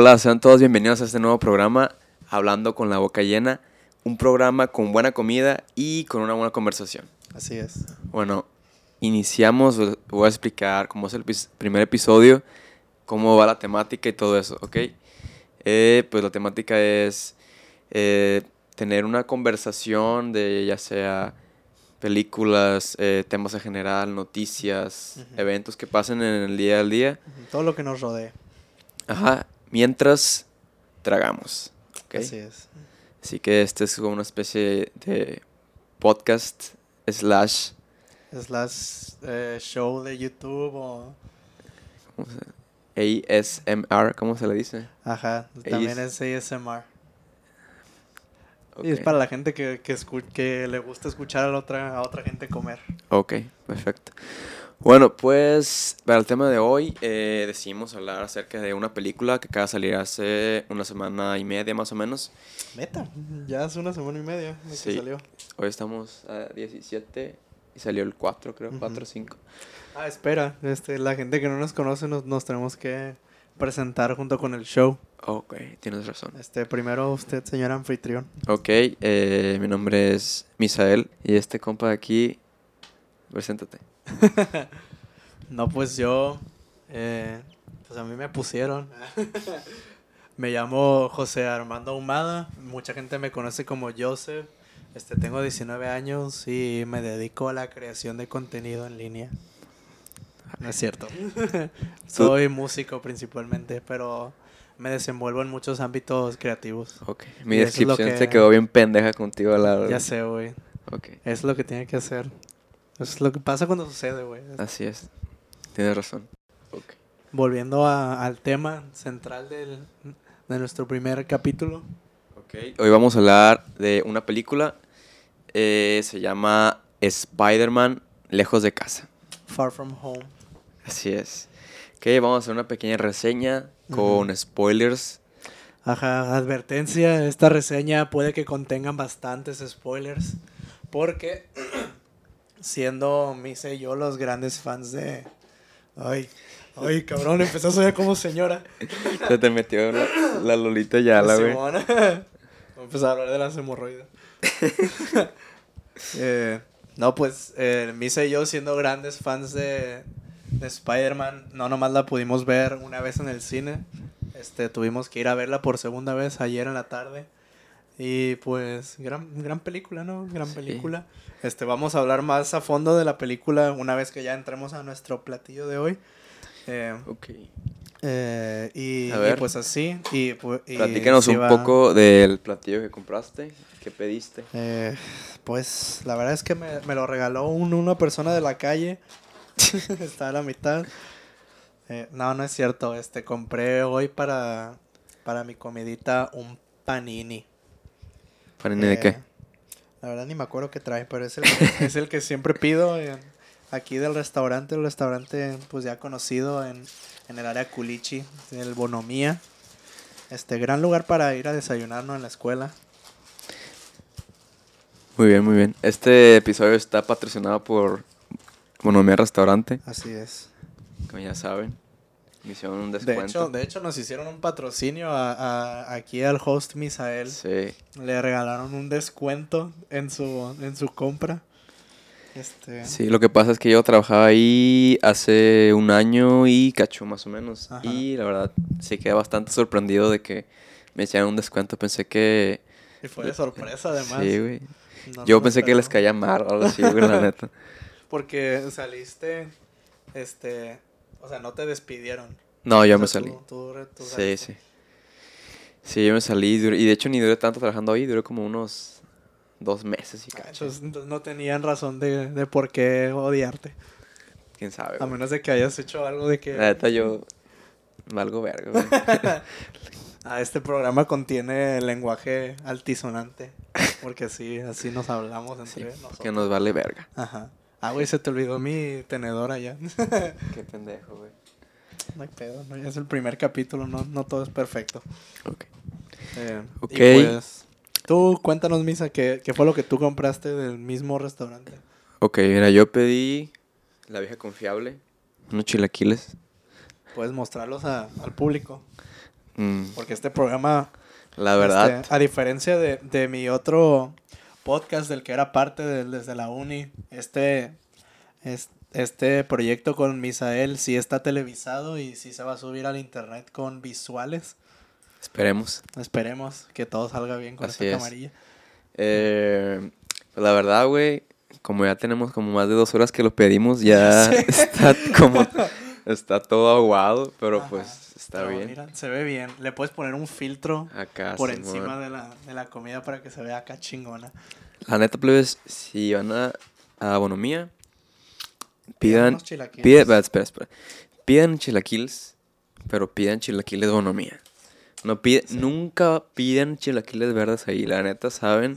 Hola, sean todos bienvenidos a este nuevo programa, Hablando con la Boca Llena, un programa con buena comida y con una buena conversación. Así es. Bueno, iniciamos, voy a explicar cómo es el primer episodio, cómo va la temática y todo eso, ¿ok? Eh, pues la temática es eh, tener una conversación de ya sea películas, eh, temas en general, noticias, Ujú. eventos que pasen en el día al día. Todo lo que nos rodee. Ajá, mientras tragamos. ¿ok? Así es. Así que este es como una especie de podcast slash Slash eh, show de YouTube o... ¿cómo se- ASMR, ¿cómo se le dice? Ajá, también es ASMR. Y es para la gente que, que, escu- que le gusta escuchar a la otra, a otra gente comer. Ok, perfecto. Bueno, pues para el tema de hoy eh, decidimos hablar acerca de una película que acaba de salir hace una semana y media más o menos. Meta, ya hace una semana y media de que Sí. salió. Hoy estamos a 17 y salió el 4, creo, Ujú. 4 o 5. Ah, espera, este, la gente que no nos conoce nos, nos tenemos que presentar junto con el show. Ok, tienes razón. Este, primero usted, señor anfitrión. Ok, eh, mi nombre es Misael y este compa de aquí, preséntate. No, pues yo, eh, pues a mí me pusieron. me llamo José Armando Ahumada. Mucha gente me conoce como Joseph. Este, tengo 19 años y me dedico a la creación de contenido en línea. No es cierto. Soy músico principalmente, pero me desenvuelvo en muchos ámbitos creativos. Ok, mi Y es descripción se que- quedó bien pendeja contigo lado. Ya sé, güey. Ok, Es lo que tiene que hacer. Es lo que pasa cuando sucede, güey. así es. Tienes razón. Ok. Volviendo a- al tema central del, de nuestro primer capítulo. Ok, hoy vamos a hablar de una película. eh, se llama Spider-Man Lejos de Casa. Far From Home. Así es. Ok, vamos a hacer una pequeña reseña con spoilers. Ajá, advertencia, esta reseña puede que contengan bastantes spoilers. Porque siendo Misa y yo los grandes fans de... Ay, ay, cabrón, empezó a sonar como señora. Se te metió la, la Lolita ya, la güey. Voy a empezar a hablar de las hemorroides. Eh, no, pues eh, Misa y yo siendo grandes fans de, de Spider-Man, no nomás la pudimos ver una vez en el cine. Este, tuvimos que ir a verla por segunda vez ayer en la tarde. Y pues, gran, gran película, ¿no? Gran Sí. película. Este, vamos a hablar más a fondo de la película una vez que ya entremos a nuestro platillo de hoy. Eh, Ok. eh, y, A y ver. pues así. Y, Platícanos un va- poco del platillo que compraste, que pediste. Eh, pues la verdad es que me, me lo regaló un- una persona de la calle. Está a la mitad. Eh, no, no es cierto. Este compré hoy para, para mi comidita un panini. ¿Panini de Eh, qué? La verdad ni me acuerdo qué trae, pero es el que, es el que siempre pido en- aquí del restaurante. El restaurante pues ya conocido en, en el área Culichi, el Bonomía. Este gran lugar para ir a desayunar ¿no? en la escuela. Muy bien, muy bien. Este episodio está patrocinado por Bonomía Restaurante, Así es. como ya saben. Me hicieron un De descuento. hecho, de hecho, nos hicieron un patrocinio a, a- aquí al host Misael. Sí. Le regalaron un descuento en su, en su compra. Este, Sí, lo que pasa es que yo trabajaba ahí hace un año y cacho más o menos. Ajá. Y la verdad, sí quedé bastante sorprendido de que me hicieran un descuento. Pensé que... Y fue de sorpresa, además. Sí, güey. No, yo no pensé que les caía mal o algo así, güey, la neta. Porque saliste, este, o sea, no te despidieron. No, yo O me salí. tú- tú re- tú Sí, sí. Sí, yo me salí. y de hecho ni duré tanto trabajando ahí. Duré como unos dos meses y cacho. No tenían razón de, de por qué odiarte. ¿Quién sabe, A menos de que hayas hecho algo de que... La neta yo... Valgo verga, güey. Ah, este programa contiene lenguaje altisonante. Porque así, así nos hablamos Sí, entre nosotros. que nos vale verga. Ajá. Ah, güey, se te olvidó mi tenedor allá. Qué pendejo, güey. no hay pedo, ¿no? Ya es el primer capítulo, no, no todo es perfecto. Ok. Eh, Ok. Y pues, tú cuéntanos, Misa, ¿qué, ¿qué fue lo que tú compraste del mismo restaurante? Ok, mira, yo pedí la vieja confiable, unos chilaquiles. Puedes mostrarlos a- al público. Mm, Porque este programa, la verdad, este, a diferencia de, de mi otro podcast del que era parte del- desde la uni, este, es- este proyecto con Misael sí está televisado y sí se va a subir al internet con visuales. esperemos. Esperemos que todo salga bien con Así esta es. camarilla. Eh, pues la verdad, güey, como ya tenemos como más de dos horas que lo pedimos, ya Sí. está como, está todo aguado, pero Ajá. pues está Pero bien. mira, se ve bien. Le puedes poner un filtro Acá, por Simón. encima de la, de la comida para que se vea acá chingona. La neta, plebes, si van a, a Bonomía, pidan, pide, espera, espera, pidan chilaquiles, pero pidan chilaquiles Bonomía. No pide, Nunca pidan chilaquiles verdes ahí, la neta, saben,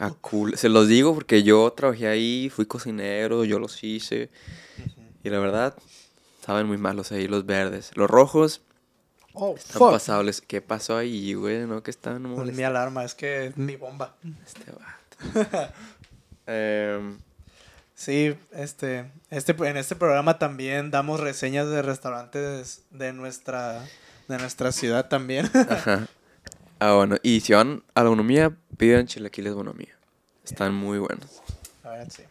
a cool. Se los digo porque yo trabajé ahí, fui cocinero, yo los hice, y la verdad, saben muy malos ahí los verdes. Los rojos Oh, están fuck. pasables. ¿Qué pasó ahí, güey? ¿No? Que estaban Es mi molestando. alarma, es que es mi bomba. Este vato. Em, Sí, este, este, en este programa también damos reseñas de restaurantes de nuestra, de nuestra ciudad también. Ajá. Ah, bueno. Y si van a la bonomía, pidan chilaquiles bonomía. Están muy buenos. A ver, sí.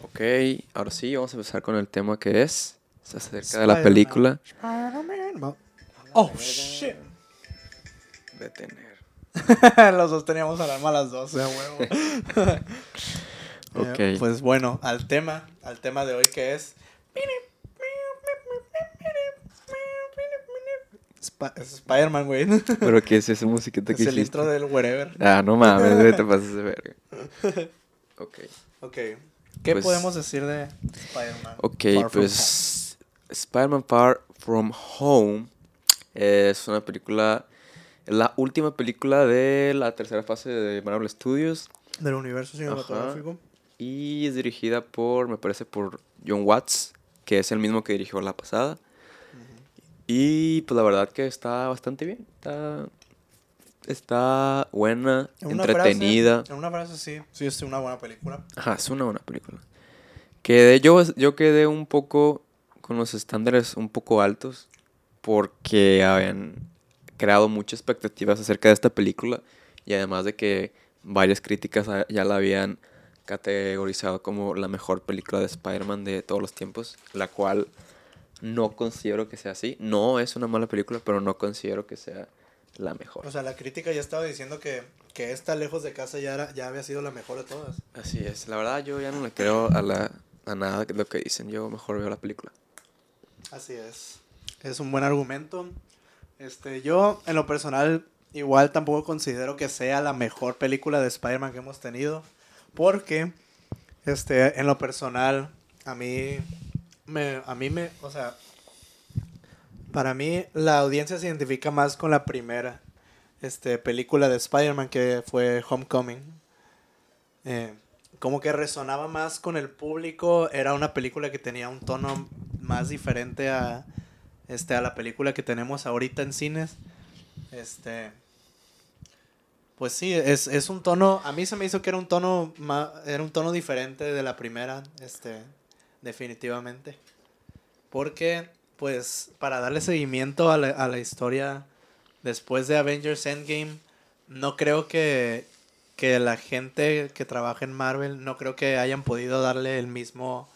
Ok, ahora sí, vamos a empezar con el tema que es. Se acerca de la Spider-Man. película. Spider-Man. Oh, shit. Detener. Los dos teníamos alarma a las 12, a huevo. Ok. Eh, pues bueno, al tema, al tema de hoy que es... Sp- Spider-Man, güey. ¿Pero qué es esa musiquita que Es el intro del wherever. Ah, no mames, te pasas de verga. Ok. Ok. ¿Qué Pues- podemos decir de Spider-Man? Ok, Far pues Spider-Man Far From Home es una película, la última película de la tercera fase de Marvel Studios. Del universo cinematográfico. y es dirigida por, me parece, por John Watts, que es el mismo que dirigió la pasada. Y pues la verdad que está bastante bien, está, está buena, En una entretenida. frase- en una frase, sí. Sí, es una buena película. Ajá, es una buena película. Quedé, yo, yo quedé un poco con los estándares un poco altos porque habían creado muchas expectativas acerca de esta película y además de que varias críticas ya la habían categorizado como la mejor película de Spider-Man de todos los tiempos, la cual no considero que sea así. No es una mala película, pero no considero que sea la mejor. O sea, la crítica ya estaba diciendo que, que esta lejos de casa ya, era, ya había sido la mejor de todas. Así es, la verdad yo ya no le creo a, la, a nada de lo que dicen, yo mejor veo la película. Así es. Es un buen argumento. Este, yo, en lo personal, igual tampoco considero que sea la mejor película de Spider-Man que hemos tenido. Porque, este, en lo personal, a mí, me, a mí me, o sea, para mí la audiencia se identifica más con la primera, este, película de Spider-Man que fue Homecoming. Eh, como que resonaba más con el público, era una película que tenía un tono más diferente a, este, a la película que tenemos ahorita en cines. Este, pues sí, es, es un tono, a mí se me hizo que era un tono, ma- era un tono diferente de la primera, este, definitivamente. Porque, pues, para darle seguimiento a la, a la historia después de Avengers Endgame, no creo que, que la gente que trabaja en Marvel, no creo que hayan podido darle el mismo,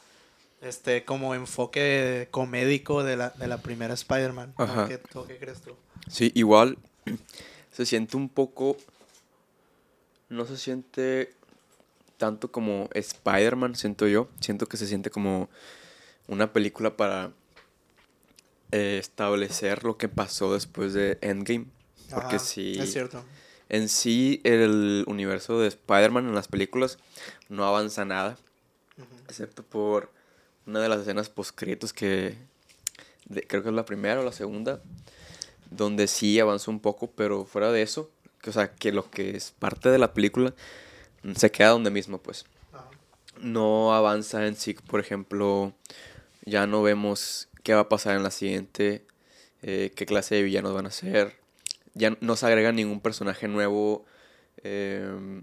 este, como enfoque comédico de la, de la primera Spider-Man. ¿O Ajá. ¿Qué, crees tú? Sí, igual se siente un poco. No se siente tanto como Spider-Man, siento yo. Siento que se siente como una película para eh, establecer lo que pasó después de Endgame. Porque Ajá, sí. Es cierto. En sí, el universo de Spider-Man en las películas no avanza nada. Excepto por una de las escenas postcritos que de- creo que es la primera o la segunda, donde sí avanza un poco, pero fuera de eso, que, o sea, que lo que es parte de la película mm, se queda donde mismo, pues. No avanza en sí, por ejemplo, ya no vemos qué va a pasar en la siguiente, eh, qué clase de villanos van a ser, ya no se agrega ningún personaje nuevo eh,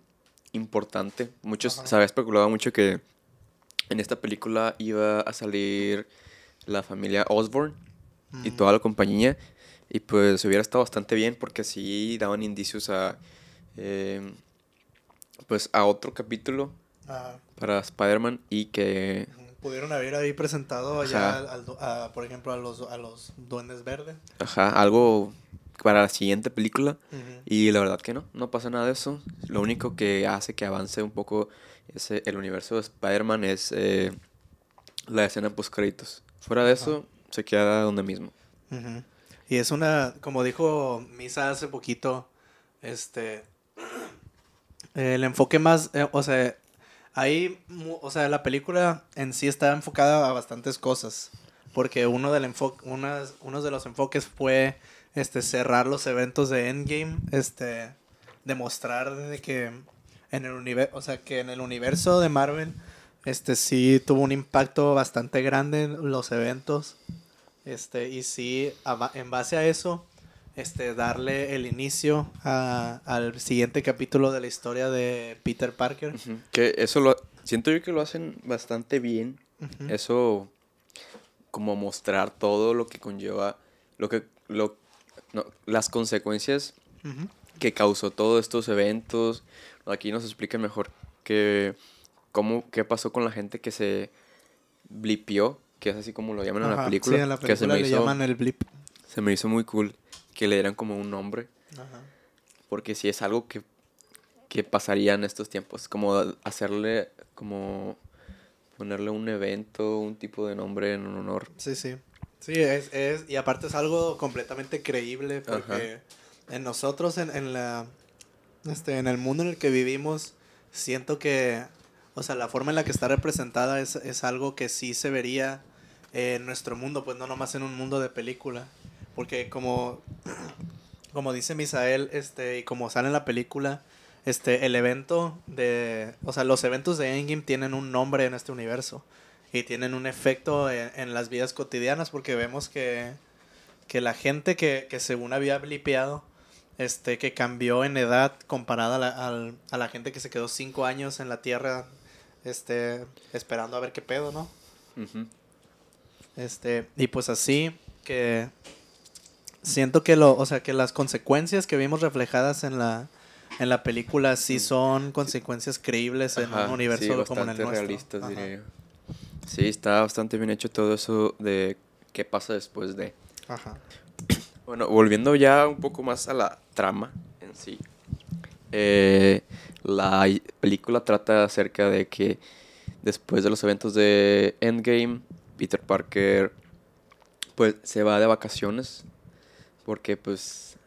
importante. Muchos, Ajá. se había especulado mucho que en esta película iba a salir la familia Osborn y toda la compañía. Y pues hubiera estado bastante bien porque sí daban indicios a. eh, pues a otro capítulo Ah, para Spider-Man y que. pudieron haber ahí presentado ya, Ajá. al- al du- a, por ejemplo, a los, a los Duendes Verdes. Ajá, algo para la siguiente película. Y la verdad que no, no pasa nada de eso. Lo único que hace que avance un poco ese, el universo de Spider-Man es eh, la escena post créditos. Fuera de eso, se queda donde mismo. Y es una, como dijo Misa hace poquito, este, el enfoque más, eh, o sea, ahí, o sea, la película en sí está enfocada a bastantes cosas, porque uno, del enfo unas, uno de los enfoques fue, este, cerrar los eventos de Endgame, este, demostrar de que en el universo, o sea, que en el universo de Marvel, este, sí tuvo un impacto bastante grande en los eventos. Este, y sí, en base a eso, este, darle el inicio a- al siguiente capítulo de la historia de Peter Parker. Que eso lo siento yo que lo hacen bastante bien. Eso como mostrar todo lo que conlleva lo que lo no, las consecuencias. Que causó todos estos eventos. Aquí nos explican mejor que cómo qué pasó con la gente que se blipió, que es así como lo llaman en la película, Sí, en la que se me le hizo llaman el blip. se me hizo muy cool que le dieran como un nombre, Ajá. porque si es algo que que pasaría en estos tiempos, como hacerle como ponerle un evento, un tipo de nombre en honor. Sí, sí. Sí, es, es, y aparte es algo completamente creíble porque en nosotros, en, en la, este, en el mundo en el que vivimos, siento que, o sea, la forma en la que está representada es, es algo que sí se vería en nuestro mundo, pues no nomás en un mundo de película. Porque como, como dice Misael, este, y como sale en la película, este, el evento de, o sea, los eventos de Endgame tienen un nombre en este universo y tienen un efecto en, las vidas cotidianas porque vemos que, que la gente que, que según había blipeado, este, que cambió en edad comparada a la, al- a la gente que se quedó cinco años en la Tierra, este, esperando a ver qué pedo, ¿no? Este, y pues así que siento que lo, o sea, que las consecuencias que vimos reflejadas en la en la película sí son consecuencias creíbles en Ajá, un universo sí, como en el nuestro. realistas, Ajá. diría yo. Sí, está bastante bien hecho todo eso de qué pasa después de. Ajá. Bueno, volviendo ya un poco más a la trama en sí. eh, la película trata acerca de que después de los eventos de Endgame, Peter Parker pues se va de vacaciones porque pues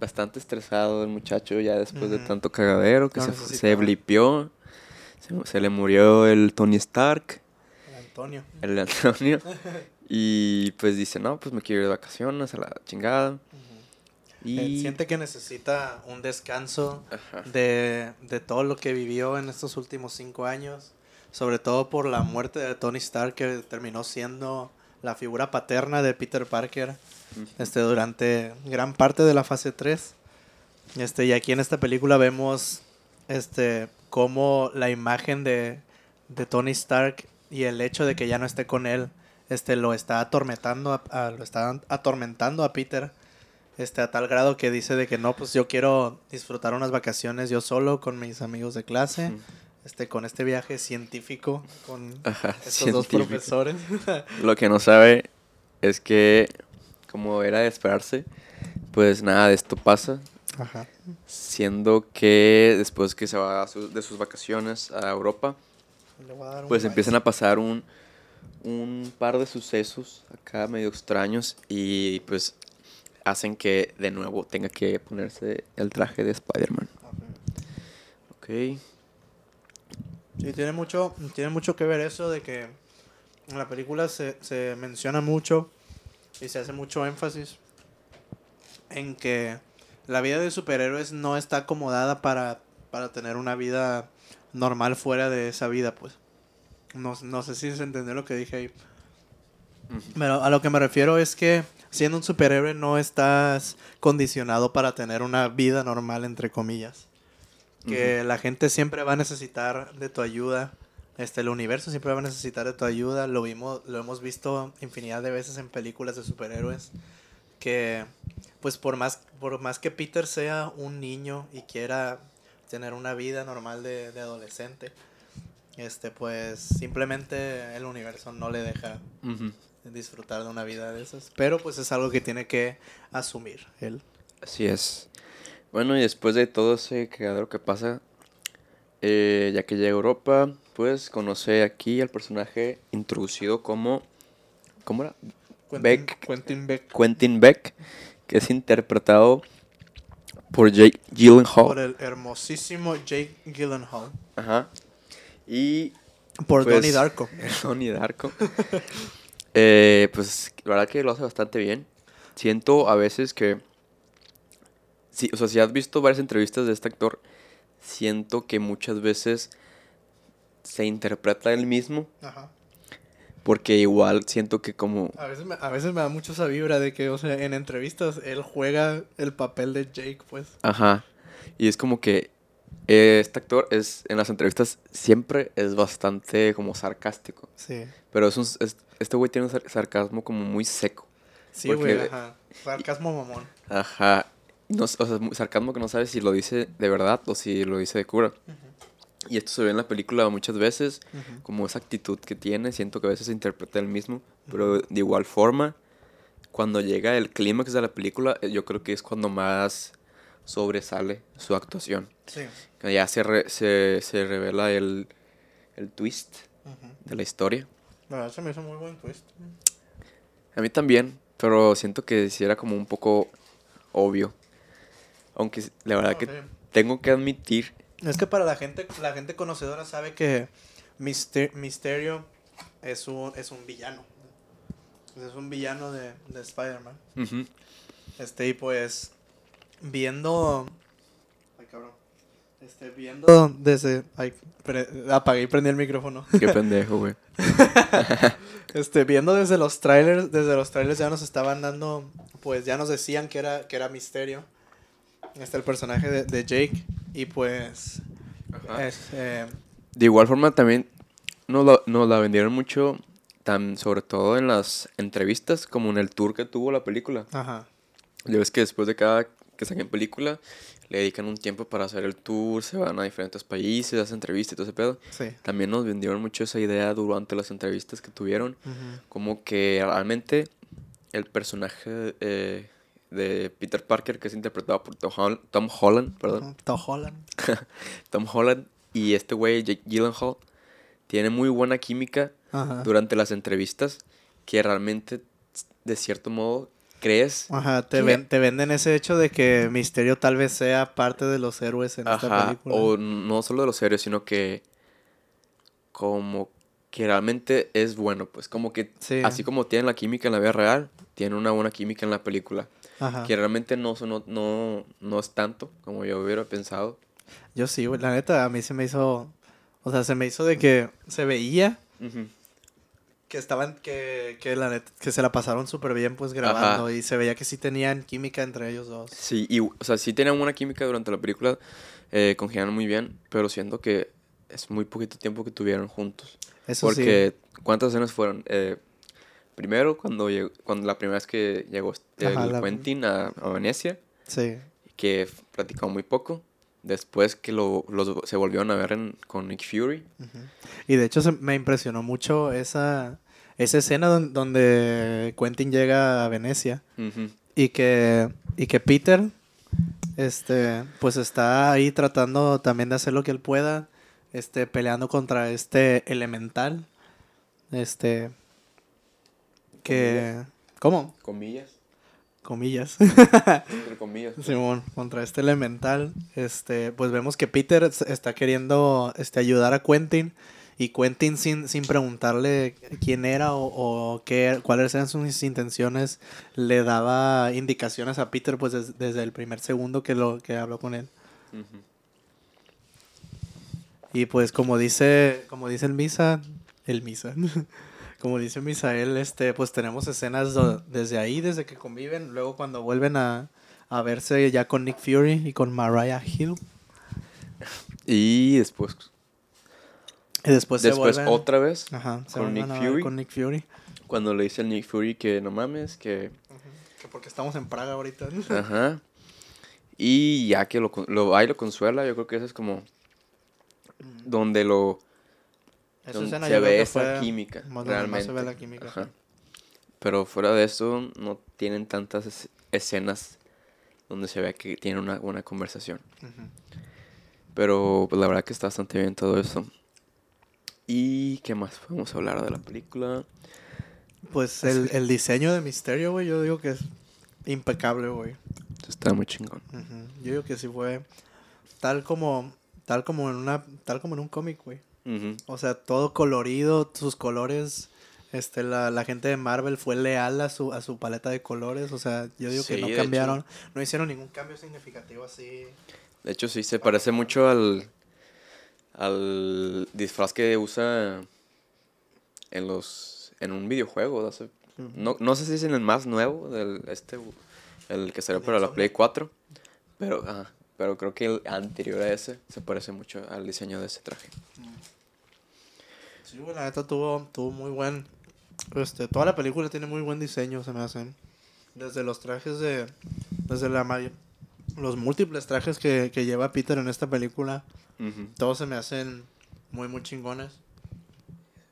bastante estresado el muchacho ya después de tanto cagadero que se, se blipió, se, se le murió el Tony Stark Antonio. el Antonio. y pues dice, no, pues me quiero ir de vacaciones a la chingada. Y... siente que necesita un descanso de, de todo lo que vivió en estos últimos cinco años, sobre todo por la muerte de Tony Stark, que terminó siendo la figura paterna de Peter Parker este, durante gran parte de la fase 3. Este, y aquí en esta película vemos este, cómo la imagen de, de Tony Stark y el hecho de que ya no esté con él este, lo está atormentando a, a- lo está atormentando a Peter este, a tal grado que dice de que no, pues yo quiero disfrutar unas vacaciones yo solo con mis amigos de clase, este, con este viaje científico con Ajá, estos dos profesores. Lo que no sabe es que, como era de esperarse, pues nada de esto pasa. Ajá. Siendo que después que se va su- de sus vacaciones a Europa, pues empiezan a pasar un, un par de sucesos acá medio extraños y pues hacen que de nuevo tenga que ponerse el traje de Spider-Man. Ok. Sí, tiene mucho, tiene mucho que ver eso de que en la película se, se menciona mucho y se hace mucho énfasis en que la vida de superhéroes no está acomodada para, para tener una vida normal fuera de esa vida, pues. No, no sé si se entendió lo que dije ahí. Pero a lo que me refiero es que siendo un superhéroe no estás condicionado para tener una vida normal, entre comillas. Que la gente siempre va a necesitar de tu ayuda. Este, el universo siempre va a necesitar de tu ayuda. Lo vimos, lo hemos visto infinidad de veces en películas de superhéroes. que pues por más, por más que Peter sea un niño y quiera tener una vida normal de, de adolescente, este pues simplemente el universo no le deja disfrutar de una vida de esas. Pero pues es algo que tiene que asumir él. Así es. Bueno, y después de todo ese cagadero que pasa, eh, ya que llega a Europa, pues conoce aquí al personaje introducido como. ¿Cómo era? Quentin Beck. Quentin Beck. Quentin Beck, que es interpretado por Jake Gyllenhaal. Por el hermosísimo Jake Gyllenhaal. Ajá. Y Por Pues- Donnie Darko. Donnie Darko. Eh, pues la verdad que lo hace bastante bien. Siento a veces que. Sí, o sea, si has visto varias entrevistas de este actor, siento que muchas veces se interpreta él mismo. Ajá. Porque igual siento que como. A veces, me, a veces me da mucho esa vibra de que, o sea, en entrevistas él juega el papel de Jake, pues. Ajá. Y es como que este actor es en las entrevistas siempre es bastante como sarcástico. Sí. Pero es un, es- este güey tiene un sar- sarcasmo como muy seco. Sí, güey, ajá. Sarcasmo mamón. Ajá. No, o sea, sarcasmo que no sabes si lo dice de verdad o si lo dice de cura. Y esto se ve en la película muchas veces, como esa actitud que tiene. Siento que a veces se interpreta el mismo, pero de igual forma, cuando llega el clímax de la película, eh, yo creo que es cuando más sobresale su actuación. Sí. Que ya se, re- se, se revela el, el twist de la historia. La verdad se me hizo muy buen twist. A mí también, pero siento que sí era como un poco obvio. Aunque la verdad No, que sí. tengo que admitir Es que para la gente, la gente conocedora sabe que Mister- Misterio es un, es un villano. Es un villano de, de Spider-Man. Este, y pues, viendo... Este, viendo desde... Ay, pre- apagué y prendí el micrófono. Qué pendejo, güey. Este, viendo desde los trailers, desde los trailers ya nos estaban dando, pues ya nos decían que era, que era Misterio. Este, el personaje de, de Jake. Y pues, Ajá. es, eh, De igual forma también nos la, nos la vendieron mucho, tan, sobre todo en las entrevistas, como en el tour que tuvo la película. ajá. Ya ves que después de cada que saquen película, le dedican un tiempo para hacer el tour, se van a diferentes países, hacen entrevistas y todo ese pedo. Sí. También nos vendieron mucho esa idea durante las entrevistas que tuvieron. Como que realmente el personaje eh, de Peter Parker, que es interpretado por Tom, Hol- Tom Holland, perdón. Tom Holland. Tom Holland y este güey Jake Gyllenhaal tiene muy buena química Ajá. durante las entrevistas que realmente de cierto modo crees Ajá, te, ven- te venden ese hecho de que Misterio tal vez sea parte de los héroes en esta Ajá, película. o no solo de los serios, sino que como que realmente es bueno, pues como que Sí. así como tiene la química en la vida real, tiene una buena química en la película. Ajá. que realmente no, no, no, no es tanto como yo hubiera pensado. Yo sí, la neta, a mí se me hizo, o sea, se me hizo de que se veía que estaban, que, que la neta, que se la pasaron súper bien pues grabando Ajá. y se veía que sí tenían química entre ellos dos. Sí, y, o sea, sí tenían una química durante la película, eh, congeniaron muy bien, pero siento que es muy poquito tiempo que tuvieron juntos. Eso Porque, ¿cuántas escenas fueron? Eh, primero, cuando, llegó- cuando la primera vez que llegó Ajá, la- Quentin a, a Venecia, sí. Que platicó muy poco. Después que lo, los, se volvieron a ver en- con Nick Fury. Y de hecho se, me impresionó mucho esa, esa escena don- donde Quentin llega a Venecia y que, y que Peter, este, pues está ahí tratando también de hacer lo que él pueda, este, peleando contra este elemental, este, que, ¿cómo? Comillas. Comillas. Entre comillas. pues. Simón, contra este elemental, este, pues vemos que Peter está queriendo este, ayudar a Quentin y Quentin sin, sin preguntarle quién era o, o qué, cuáles eran sus intenciones, le daba indicaciones a Peter pues des- desde el primer segundo que, lo, que habló con él. Y pues como dice, como dice el Misa, el Misa, como dice Misael, este, pues tenemos escenas do- desde ahí, desde que conviven, luego cuando vuelven a, a verse ya con Nick Fury y con Mariah Hill. Y después, Y después, se después vuelven- otra vez, Ajá, se con Nick Fury. con Nick Fury. cuando le dice al Nick Fury que no mames, que porque estamos en Praga ahorita. Ajá. Y ya que lo, con- lo y lo consuela, yo creo que eso es como donde lo Esa donde escena se ve que esa química más donde más realmente. se ve la química. Ajá. Pero fuera de eso no tienen tantas es- escenas donde se ve que tienen una buena conversación. Pero pues, la verdad que está bastante bien todo eso. ¿Y qué más podemos hablar de la película? Pues el, el diseño de Misterio, güey, yo digo que es impecable, güey. Está muy chingón. Yo digo que sí fue tal como tal como en una tal como en un cómic, güey. O sea, todo colorido, sus colores este la, la gente de Marvel fue leal a su a su paleta de colores, o sea, yo digo que no cambiaron, no hicieron ningún cambio significativo así. De hecho, sí, se parece mucho al, al disfraz que usa en los en un videojuego. hace- no, no sé si es en el más nuevo, del, este, el que salió ¿De para la? Play 4, pero, pero creo que el anterior a ese se parece mucho al diseño de ese traje. Sí, güey, la neta tuvo tuvo muy buen este toda la película tiene muy buen diseño, se me hacen. Desde los trajes de desde la los múltiples trajes que, que lleva Peter en esta película, Ujú. todos se me hacen muy muy chingones.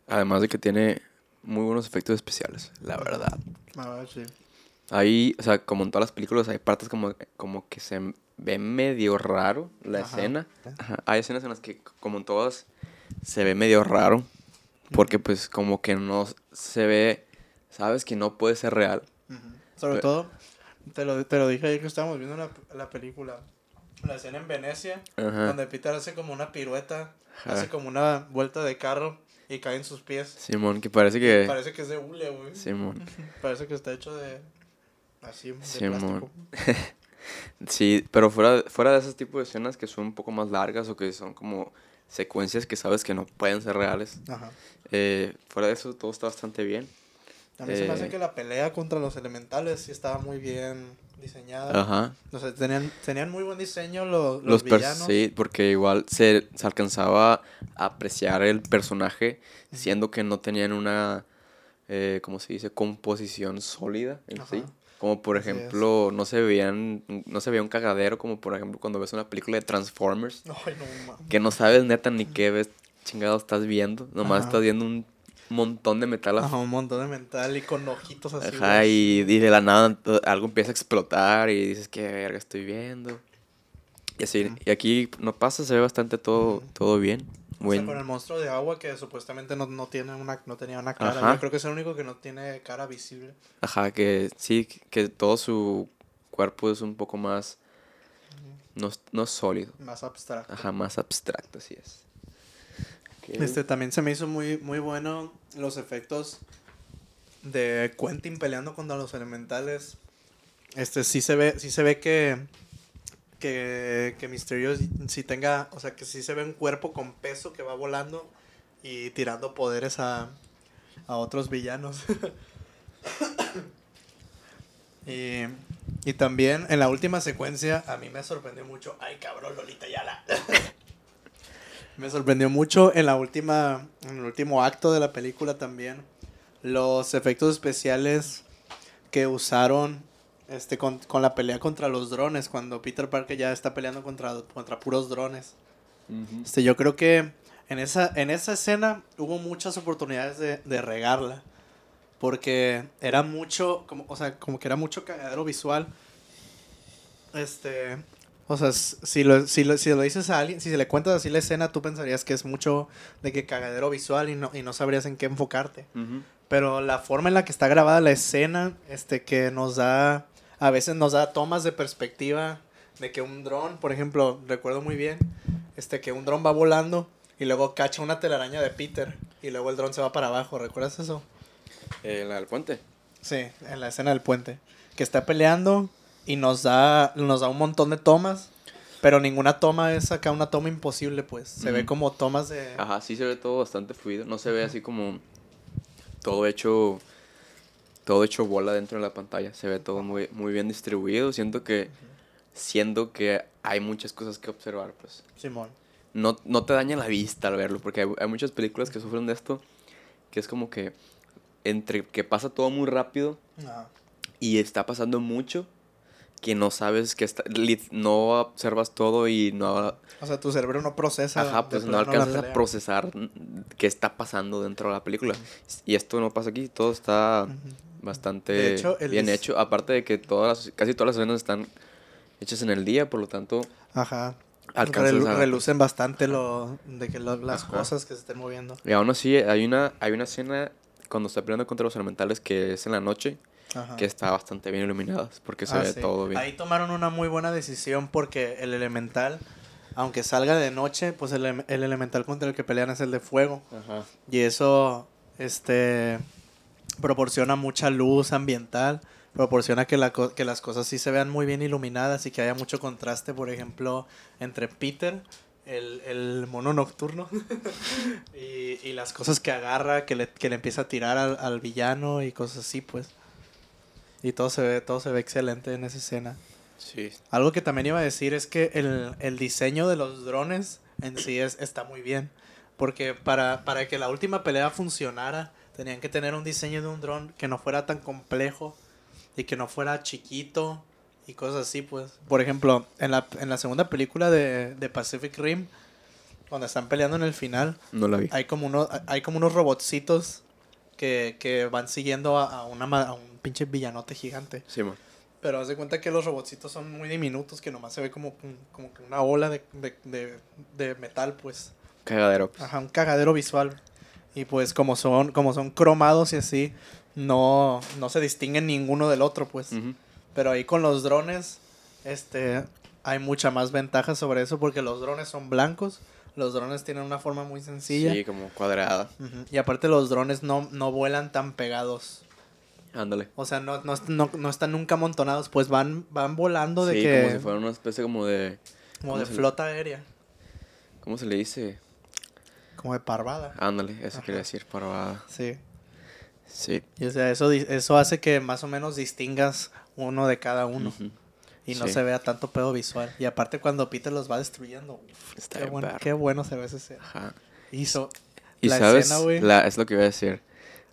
Además de que tiene muy buenos efectos especiales, la verdad. A ver, sí. Ahí, o sea, como en todas las películas, hay partes como, como que se ve medio raro la Ajá. escena. Ajá, Hay escenas en las que, como en todas, se ve medio raro. Porque, pues, como que no se ve, sabes que no puede ser real. Sobre todo, te lo, te lo dije ayer que estábamos viendo la, la película, la escena en Venecia, donde Peter hace como una pirueta, hace como una vuelta de carro y cae en sus pies. Simón, que parece que. Parece que es de hule, güey. Simón. Parece que está hecho de. Así, de Simón. plástico. Sí, pero fuera, fuera de ese tipo de escenas que son un poco más largas o que son como secuencias que sabes que no pueden ser reales. Ajá. eh, fuera de eso, todo está bastante bien. A mí se me hace Eh. que la pelea contra los elementales sí estaba muy bien diseñada. Ajá. O sea, tenían, tenían muy buen diseño los, los, villanos. sí, porque igual se, se alcanzaba a apreciar el personaje, siendo que no tenían una, eh, ¿cómo se dice? Composición sólida en Ajá. sí. Como por ejemplo, no se veían, no se veía un cagadero, como por ejemplo cuando ves una película de Transformers, Ay, no que no sabes neta ni qué ves chingado estás viendo, nomás Ajá. estás viendo un montón de metal Ajá, un montón de mental y con ojitos así. Ajá, y, y de la nada algo empieza a explotar y dices, qué verga estoy viendo. Y así, y aquí no pasa, se ve bastante todo, todo bien. O Buen- sea, con el monstruo de agua que supuestamente no, no tiene una, no tenía una cara. Ajá. Yo creo que es el único que no tiene cara visible. Ajá, que sí, que todo su cuerpo es un poco más, no, no sólido. Más abstracto. Ajá, más abstracto, así es. Ok. Este también se me hizo muy, muy bueno los efectos de Quentin peleando contra los elementales. Este sí se ve, sí se ve que que, que Mysterio sí- sí tenga, o sea que sí se ve un cuerpo con peso que va volando y tirando poderes a, a otros villanos. y, y también en la última secuencia a mí me sorprendió mucho. Ay cabrón, Lolita Yala. Me sorprendió mucho en la última, en el último acto de la película también. Los efectos especiales que usaron este con, con la pelea contra los drones, cuando Peter Parker ya está peleando contra, contra puros drones. Este, yo creo que en esa, en esa escena hubo muchas oportunidades de, de regarla. Porque era mucho, como, o sea, como que era mucho cagadero visual. Este, o sea, si lo, si, lo, si lo dices a alguien, si se le cuentas así la escena, tú pensarías que es mucho de que cagadero visual y no, y no sabrías en qué enfocarte. Ujú. Pero la forma en la que está grabada la escena, este, que nos da, a veces nos da tomas de perspectiva de que un dron, por ejemplo, recuerdo muy bien, este, que un dron va volando y luego cacha una telaraña de Peter y luego el dron se va para abajo, ¿recuerdas eso? Eh, la del puente. Sí, en la escena del puente, que está peleando y nos da, nos da un montón de tomas, pero ninguna toma es acá una toma imposible, pues, se ve como tomas de... Ajá, sí se ve todo bastante fluido. No se ve así como todo hecho todo hecho bola dentro de la pantalla. Se ve todo muy, muy bien distribuido. Siento que siendo que hay muchas cosas que observar, pues. Simón. No, no te daña la vista al verlo, porque hay, hay muchas películas que sufren de esto, que es como que entre que pasa todo muy rápido. Y está pasando mucho que no sabes que está, no observas todo y no, O sea, tu cerebro no procesa. ajá, pues no alcanzas a procesar qué está pasando dentro de la película. Y esto no pasa aquí, todo está bastante hecho, bien hecho. Aparte de que todas las- casi todas las escenas están hechas en el día, por lo tanto, Ajá. Relu- a... relucen bastante lo de que lo- las Ajá. cosas que se estén moviendo. Y aún así, hay una, hay una escena cuando está peleando contra los elementales que es en la noche, Ajá. que está bastante bien iluminada, porque se Ah, ve sí. todo bien. Ahí tomaron una muy buena decisión porque el elemental, aunque salga de noche, pues el, el elemental contra el que pelean es el de fuego. Ajá. Y eso, este, proporciona mucha luz ambiental, proporciona que, la que las cosas sí se vean muy bien iluminadas y que haya mucho contraste, por ejemplo, entre Peter, el, el mono nocturno, y, y las cosas que agarra, que le, que le empieza a tirar al, al villano y cosas así, pues. Y todo se ve, todo se ve excelente en esa escena. Sí. Algo que también iba a decir es que el, el diseño de los drones en sí es, está muy bien. Porque para, para que la última pelea funcionara, tenían que tener un diseño de un dron que no fuera tan complejo y que no fuera chiquito y cosas así, pues. Por ejemplo, en la, en la segunda película de, de Pacific Rim, cuando están peleando en el final, No la vi. hay como, uno, hay como unos robotcitos que, que van siguiendo a, a una, a un pinche villanote gigante. Sí, man. Pero haz de cuenta que los robotcitos son muy diminutos, que nomás se ve como, como que una ola de, de, de, de metal, pues. Cagadero. pues. Ajá, un cagadero visual. Y pues como son, como son cromados y así, no, no se distinguen ninguno del otro, pues. Ujú. Pero ahí con los drones, este, hay mucha más ventaja sobre eso porque los drones son blancos. Los drones tienen una forma muy sencilla. Sí, como cuadrada. Y aparte los drones no, no vuelan tan pegados. Ándale. O sea, no, no, no, no están nunca amontonados, pues van, van volando de sí, que... como si fuera una especie como de... Como ¿Cómo de le- flota aérea. ¿Cómo se le dice? Como de parvada. Ándale, eso Ajá. quería decir, parvada. Sí. Sí. Y o sea, eso, eso hace que más o menos distingas uno de cada uno. Ujú. Y no Sí. se vea tanto pedo visual. Y aparte cuando Peter los va destruyendo. uf, Está qué, bueno, qué bueno se ve ese escena. Ajá. Hizo Y la sabes, escena, güey. la, es lo que iba a decir.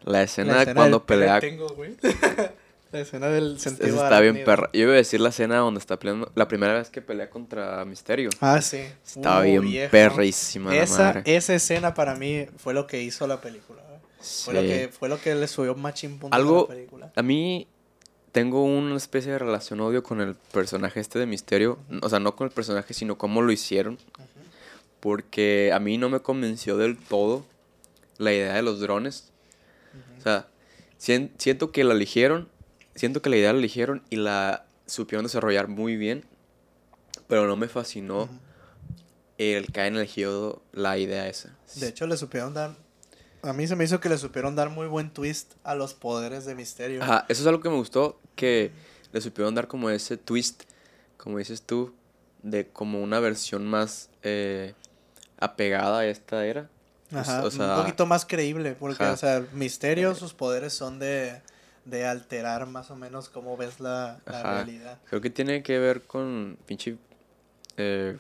La escena, la escena cuando del pelea... tengo, la escena del sentido está bien perra. Yo iba a decir la escena donde está peleando... La primera vez que pelea contra Misterio. Ah, sí. Estaba Uh, bien viejo. perrísima la Esa, madre. esa escena para mí fue lo que hizo la película. güey. Fue, lo Sí. que, fue lo que le subió puntos Algo- a la película. A mí tengo una especie de relación odio con el personaje este de Misterio. O sea, no con el personaje, sino cómo lo hicieron. Porque a mí no me convenció del todo la idea de los drones. O sea, sien- siento que la eligieron. Siento que la idea la eligieron y la supieron desarrollar muy bien. Pero no me fascinó el que hayan elegido la idea esa. De hecho, le supieron dar. A mí se me hizo que le supieron dar muy buen twist a los poderes de misterio. Ajá, eso es algo que me gustó, que le supieron dar como ese twist, como dices tú, de como una versión más eh, apegada a esta era. Pues, Ajá, o sea, un poquito más creíble, porque, ajá. o sea, Misterio, sus poderes son de, de alterar más o menos cómo ves la, la Ajá. realidad. Creo que tiene que ver con pinche... eh,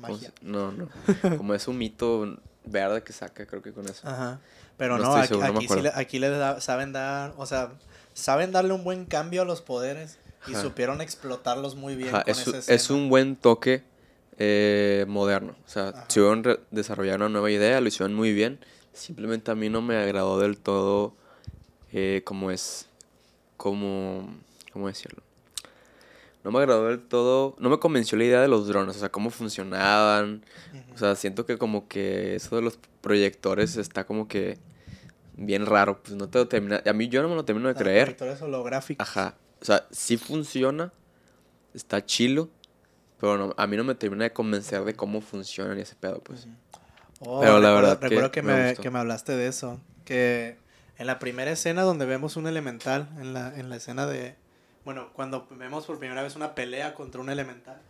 ¿cómo Magia. No, no. Como es un mito verde que saca, creo que con eso. Ajá. Pero No aquí, seguro, no sí le, aquí le da- saben dar, o sea, saben darle un buen cambio a los poderes y Ajá. supieron explotarlos muy bien con es, esa es un buen toque eh, moderno. O sea, Ajá. supieron re- desarrollar una nueva idea, lo hicieron muy bien. Simplemente a mí no me agradó del todo eh, como es, como, ¿cómo decirlo? No me agradó del todo, no me convenció la idea de los drones, o sea, cómo funcionaban. O sea, siento que como que eso de los proyectores está como que bien raro, pues no te lo termina, a mí yo no me lo termino de Los creer. proyectores holográficos. Ajá. O sea, sí funciona. Está chilo. Pero no- a mí no me termina de convencer de cómo funcionan y ese pedo, pues. Oh, Pero la recuerdo- verdad que recuerdo que, me me, que me hablaste de eso. Que en la primera escena donde vemos un elemental, en la, en la escena de. Bueno, cuando vemos por primera vez una pelea contra un elemental,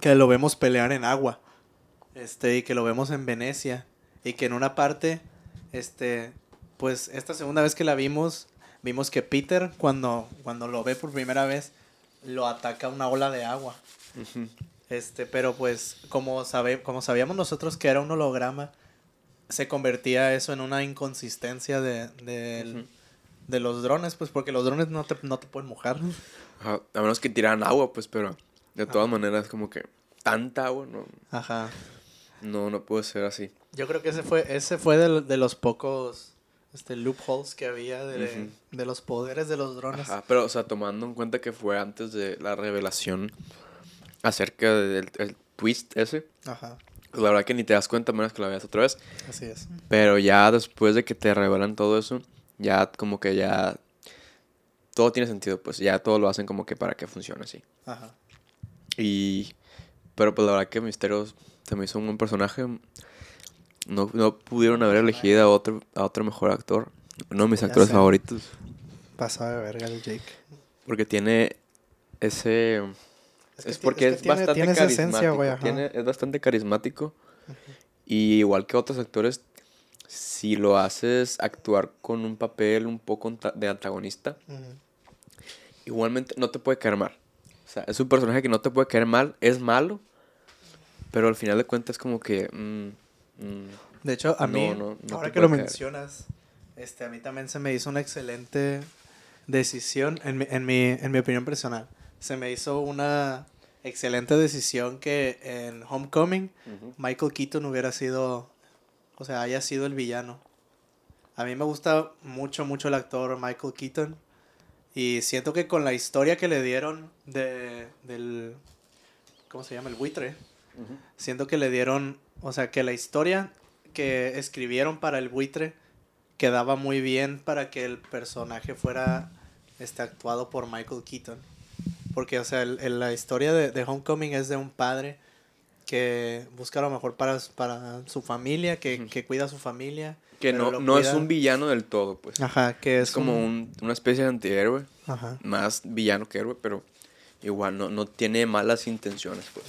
que lo vemos pelear en agua. Este, y que lo vemos en Venecia. Y que en una parte, este, pues esta segunda vez que la vimos, vimos que Peter, cuando, cuando lo ve por primera vez, lo ataca una ola de agua. Este, pero pues como, sabe, como sabíamos nosotros que era un holograma, se convertía eso en una inconsistencia de, del- Ujú. De los drones, pues porque los drones no te, no te pueden mojar. Ajá, a menos que tiraran agua, pues, pero de todas maneras, como que tanta agua, no, Ajá. no, no puede ser así. Yo creo que ese fue, ese fue de, de los pocos este, loopholes que había de, de los poderes de los drones. Ajá, pero, o sea, tomando en cuenta que fue antes de la revelación acerca del el twist ese, Ajá, pues, la verdad que ni te das cuenta menos que la veas otra vez. así es. Pero ya después de que te revelan todo eso, ya como que ya todo tiene sentido, pues ya todo lo hacen como que para que funcione así. Ajá. Y pero pues la verdad que Misterio se me hizo un buen personaje. No, no pudieron haber elegido a otro a otro mejor actor. Uno de mis Ya actores sé. favoritos Pasaba de verga el Jake. porque tiene ese es, que porque es es, que tiene- bastante tiene esa esencia, carismático. güey, ajá. tiene- es bastante carismático. Y igual que otros actores, si lo haces actuar con un papel un poco de antagonista, igualmente no te puede caer mal. O sea, es un personaje que no te puede caer mal, es malo, pero al final de cuentas como que... mm, mm, De hecho, a No, mí, no, no ahora que lo caer. mencionas, este, a mí también se me hizo una excelente decisión, en mi, en, mi, en mi opinión personal. Se me hizo una excelente decisión que en Homecoming Michael Keaton hubiera sido, o sea, haya sido el villano. A mí me gusta mucho, mucho el actor Michael Keaton. Y siento que con la historia que le dieron de, del, ¿cómo se llama? El buitre. Siento que le dieron, o sea, que la historia que escribieron para el buitre quedaba muy bien para que el personaje fuera este, actuado por Michael Keaton. Porque, o sea, el- el- la historia de, de Homecoming es de un padre que busca lo mejor para, para su familia, que, que cuida a su familia. Que no, no es un villano del todo, pues. Ajá, que es, Es como un- una especie de antihéroe, Ajá. más villano que héroe, pero igual no, no tiene malas intenciones, pues.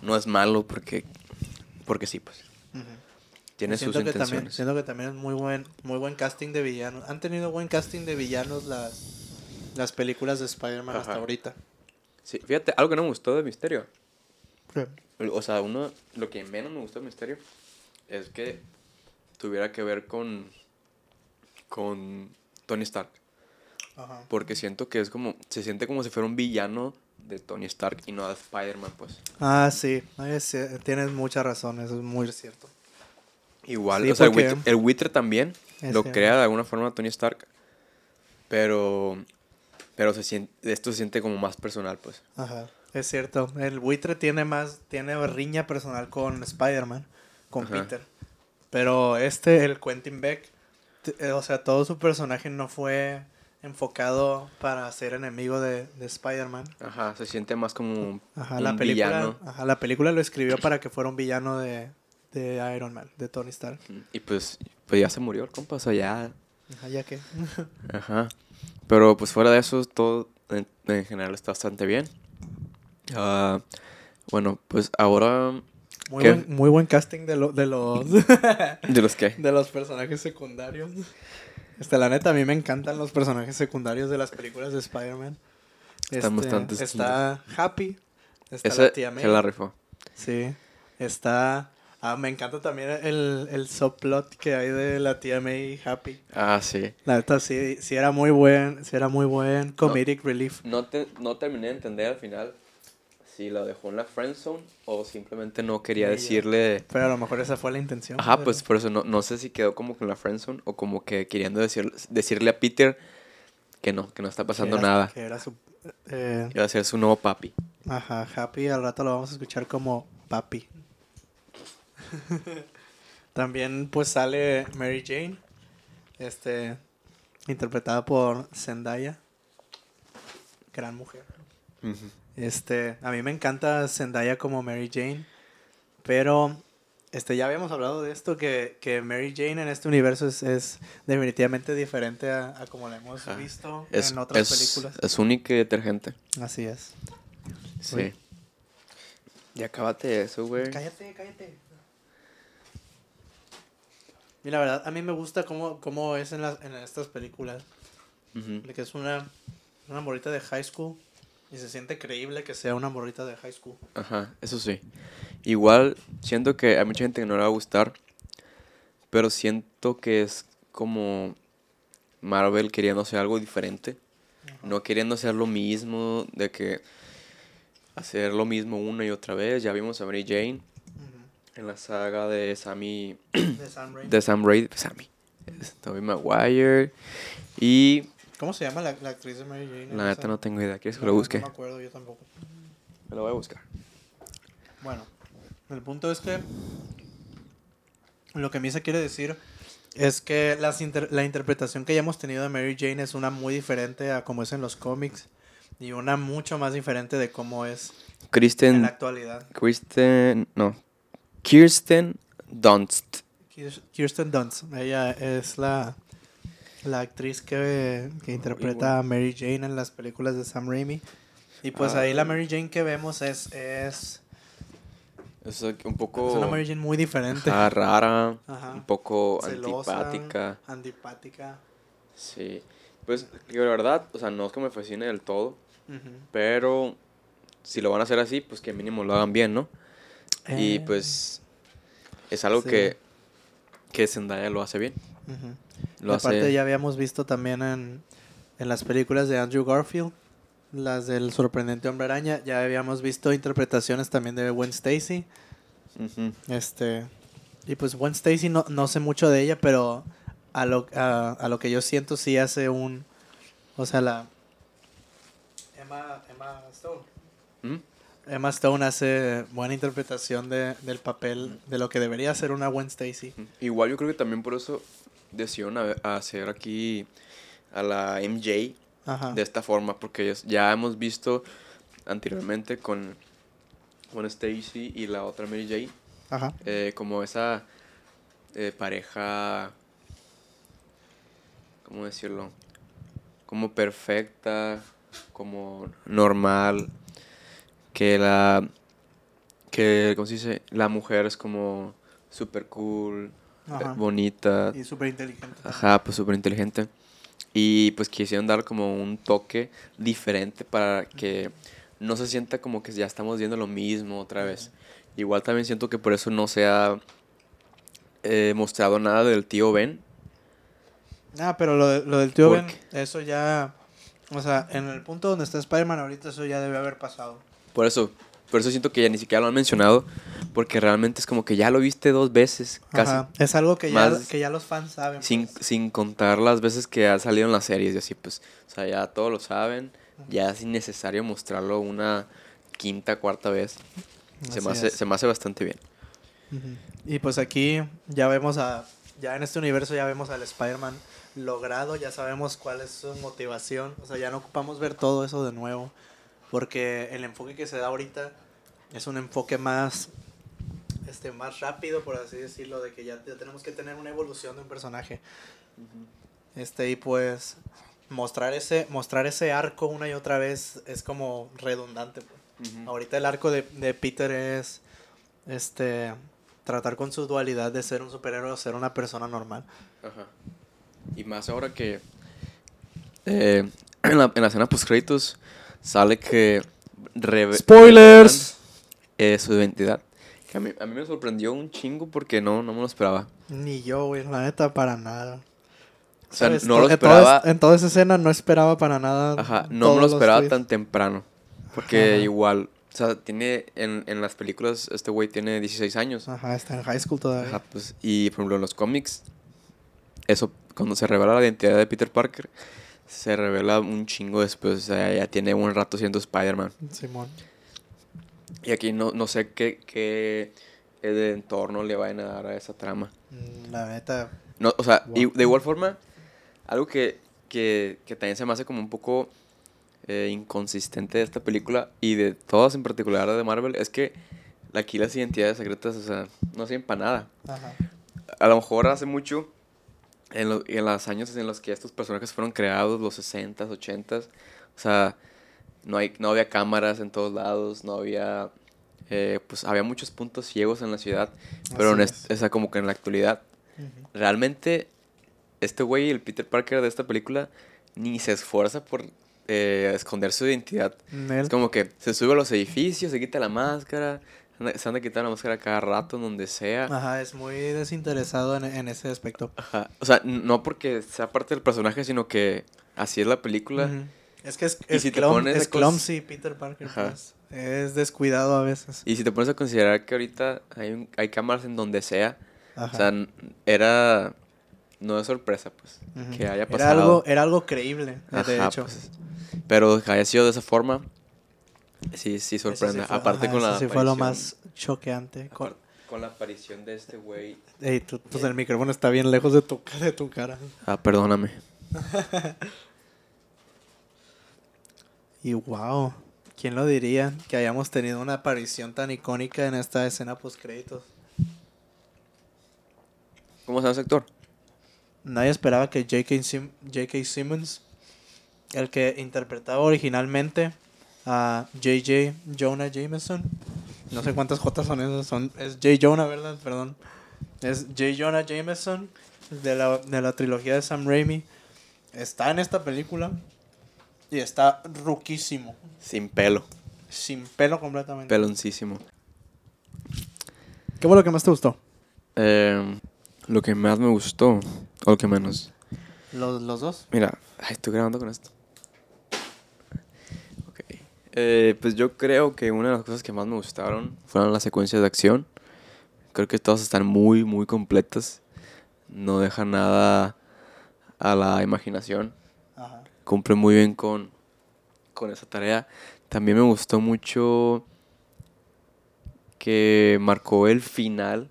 No es malo porque, porque sí, pues. Tiene siento sus que también, intenciones. siento que también es muy buen, muy buen casting de villanos. Han tenido buen casting de villanos las, las películas de Spider-Man hasta ahorita. Sí, fíjate, algo que no me gustó de Misterio. O sea, uno, lo que menos me gustó de Misterio es que tuviera que ver con, con Tony Stark. Ajá. Porque siento que es como, se siente como si fuera un villano de Tony Stark y no de Spider-Man, pues. Ah, sí, sí, tienes mucha razón, eso es muy cierto. Igual, Sí, o sea, el buitre, el buitre también Es lo crea de alguna forma Tony Stark. Pero, pero se siente, esto se siente como más personal, pues. Ajá, es cierto. El buitre tiene más, tiene riña personal con Spider-Man, con Ajá. Peter. Pero este, el Quentin Beck, eh, o sea, todo su personaje no fue enfocado para ser enemigo de, de Spider-Man. Ajá, se siente más como un, Ajá, un la película, villano. ajá, la película lo escribió para que fuera un villano de, de Iron Man, de Tony Stark. Y pues, pues ya se murió el compa, o sea, ya Ajá, ya que. Ajá. Pero pues fuera de eso, todo en, en general está bastante bien. Ah, bueno, pues ahora... Muy buen, muy buen casting de, lo- de los ¿De los qué? de los personajes secundarios. Este, la neta, a mí me encantan los personajes secundarios de las películas de Spider-Man. Están Este, bastante Está Happy. Está Ese la tía May. se la rifó. Sí. Está. Ah, me encanta también el, el subplot que hay de la tía May Happy. Ah, sí. La neta, sí, sí era muy buen, sí era muy buen comedic relief. No, te, no terminé de entender al final si lo dejó en la friendzone o simplemente no quería decirle... Pero a lo mejor esa fue la intención. Ajá, pero- pues por eso no, no sé si quedó como con la friendzone o como que queriendo decir, decirle a Peter que no, que no está que pasando era- nada. Que era su. eh, Iba a ser su nuevo papi. Ajá, Happy al rato lo vamos a escuchar como papi. También pues sale Mary Jane, este, interpretada por Zendaya, gran mujer. Este, a mí me encanta Zendaya como Mary Jane, pero este, ya habíamos hablado de esto, que, que Mary Jane en este universo es, es definitivamente diferente a, a como la hemos Ajá. visto Es, en otras es, películas. es única y detergente. Así es. Sí. Uy. Y acábate eso, güey. Cállate, cállate. Y la verdad, a mí me gusta cómo, cómo es en, las, en estas películas. De que es una, una morrita de high school. Y se siente creíble que sea una morrita de high school. Ajá, eso sí. Igual siento que hay mucha gente que no le va a gustar, pero siento que es como Marvel queriendo hacer algo diferente. No queriendo hacer lo mismo, de que hacer lo mismo una y otra vez. Ya vimos a Mary Jane en la saga de Sammy. De Sam Raimi. de Sam Raimi. Sammy. Es Tobey Maguire. Y ¿Cómo se llama la, la actriz de Mary Jane? la neta no tengo idea. ¿Quieres que lo busque? No me acuerdo, yo tampoco. Me lo voy a buscar. Bueno, el punto es que lo que Misa quiere decir es que las inter- la interpretación que ya hemos tenido de Mary Jane es una muy diferente a como es en los cómics y una mucho más diferente de cómo es en Kristen. la actualidad. Kristen. No. Kirsten Dunst. Kirs- Kirsten Dunst, ella es la, la actriz que, que interpreta a Mary Jane en las películas de Sam Raimi. Y pues ahí la Ah. Mary Jane que vemos es, es, Es un es poco. una Mary Jane muy diferente. ajá, rara. Ajá. Un poco Celosa, antipática. Antipática. Sí. Pues, digo, la verdad, o sea, no es que me fascine del todo. Pero si lo van a hacer así, pues que mínimo lo hagan bien, ¿no? Y Eh, pues es algo sí. que, que Zendaya lo hace bien. ujú. Lo aparte ya habíamos visto también en, en las películas de Andrew Garfield, las del sorprendente hombre araña, ya habíamos visto interpretaciones también de Gwen Stacy. Este, y pues Gwen Stacy no, no sé mucho de ella, pero a lo, a, a lo que yo siento sí hace un, o sea, la... Emma, Emma Stone. ¿Mm? Emma Stone hace buena interpretación de, del papel, de lo que debería ser una Gwen Stacy. Igual yo creo que también por eso decidieron a- a hacer aquí a la MJ Ajá. de esta forma, porque ya- ya hemos visto anteriormente con, con Stacy y la otra Mary Jane, Ajá. eh, como esa eh, pareja, ¿cómo decirlo? Como perfecta, como normal, que la, que, ¿cómo se dice? La mujer es como super cool, Ajá. bonita, Y súper inteligente. ajá, pues súper inteligente. Y pues quisieron dar como un toque diferente para que no se sienta como que ya estamos viendo lo mismo otra vez. Igual también siento que por eso no se ha eh, mostrado nada del tío Ben. Ah, pero lo, de- lo del tío ¿Por Ben, eso ya. O sea, en el punto donde está Spider-Man ahorita, eso ya debe haber pasado. Por eso, por eso siento que ya ni siquiera lo han mencionado. Porque realmente es como que ya lo viste dos veces, casi. Ajá. Es algo que ya, que ya los fans saben. Sin, pues. sin contar las veces que ha salido en las series y así, pues. O sea, ya todos lo saben. Ya es innecesario mostrarlo una quinta, cuarta vez. Se me, hace, se me hace bastante bien. Y pues aquí ya vemos a. Ya en este universo ya vemos al Spider-Man logrado, ya sabemos cuál es su motivación. O sea, ya no ocupamos ver todo eso de nuevo. Porque el enfoque que se da ahorita es un enfoque más. Este, más rápido, por así decirlo, de que ya, ya tenemos que tener una evolución de un personaje. Este, y pues mostrar ese, mostrar ese arco una y otra vez es como redundante. pues. Ahorita el arco de, de Peter es este tratar con su dualidad de ser un superhéroe o ser una persona normal. Ajá. Y más ahora que eh, en, la, en la escena post créditos sale que ¡Spoilers! eh, su identidad. A mí, a mí me sorprendió un chingo porque no, no me lo esperaba. Ni yo, güey, la neta, para nada. O sea, ¿Sabes? no lo esperaba. En toda esa escena no esperaba para nada. Ajá, no me lo esperaba tan temprano. Porque Ajá. igual, o sea, tiene en, en las películas, este güey tiene 16 años. Ajá, está en high school todavía. Ajá, pues, y por ejemplo en los cómics, eso, cuando se revela la identidad de Peter Parker, se revela un chingo después, o sea, ya tiene un rato siendo Spider-Man. Simón. Y aquí no, no sé qué, qué de entorno le vayan a dar a esa trama. Mm, La neta. No, o sea, y de igual forma, algo que, que, que también se me hace como un poco eh, inconsistente de esta película y de todas en particular de Marvel es que aquí las identidades secretas, o sea, no sirven para nada. Ajá. A lo mejor hace mucho, en, lo- en los años en los que estos personajes fueron creados, los 60s, 80s, o sea, no, hay, no había cámaras en todos lados, no había, eh, pues había muchos puntos ciegos en la ciudad, pero en o sea, como que en la actualidad, realmente este güey, el Peter Parker de esta película, ni se esfuerza por eh, esconder su identidad. Es como que se sube a los edificios, se quita la máscara, se anda quitando la máscara cada rato, en donde sea. Ajá, es muy desinteresado en, en ese aspecto. Ajá. O sea, no porque sea parte del personaje, sino que así es la película. Ujú. Es que es, es, si clum- es clumsy Peter Parker. Pues. Es descuidado a veces. Y si te pones a considerar que ahorita hay, un- hay cámaras en donde sea, Ajá. o sea, era... No es sorpresa, pues, Ujú. que haya Era pasado. algo, era algo creíble, de Ajá, hecho. pues, pero que haya sido de esa forma, sí, sí sorprende. sí fue- Aparte ajá, con la sí fue lo aparición- más choqueante. Con... con la aparición de este güey. Ey, tú, pues el micrófono está bien lejos de tu, de tu cara. Ah, perdóname. Y wow, ¿quién lo diría que hayamos tenido una aparición tan icónica en esta escena post créditos? ¿Cómo se ese actor? Nadie esperaba que J.K. Sim- J.K. Simmons, el que interpretaba originalmente a J.J. Jonah Jameson, no sé cuántas J son esas, son, es J. Jonah, ¿verdad? Perdón. Es J. Jonah Jameson de la, de la trilogía de Sam Raimi. Está en esta película y está ruquísimo, Sin pelo. sin pelo completamente. Peloncísimo. ¿Qué fue lo que más te gustó? Eh, lo que más me gustó, o lo que menos. ¿Los, los dos? Mira, ay, estoy grabando con esto. Ok. Eh, pues yo creo que una de las cosas que más me gustaron fueron las secuencias de acción. Creo que todas están muy, muy completas. No deja nada a la imaginación. Ajá. Cumple muy bien con, con esa tarea. También me gustó mucho que marcó el final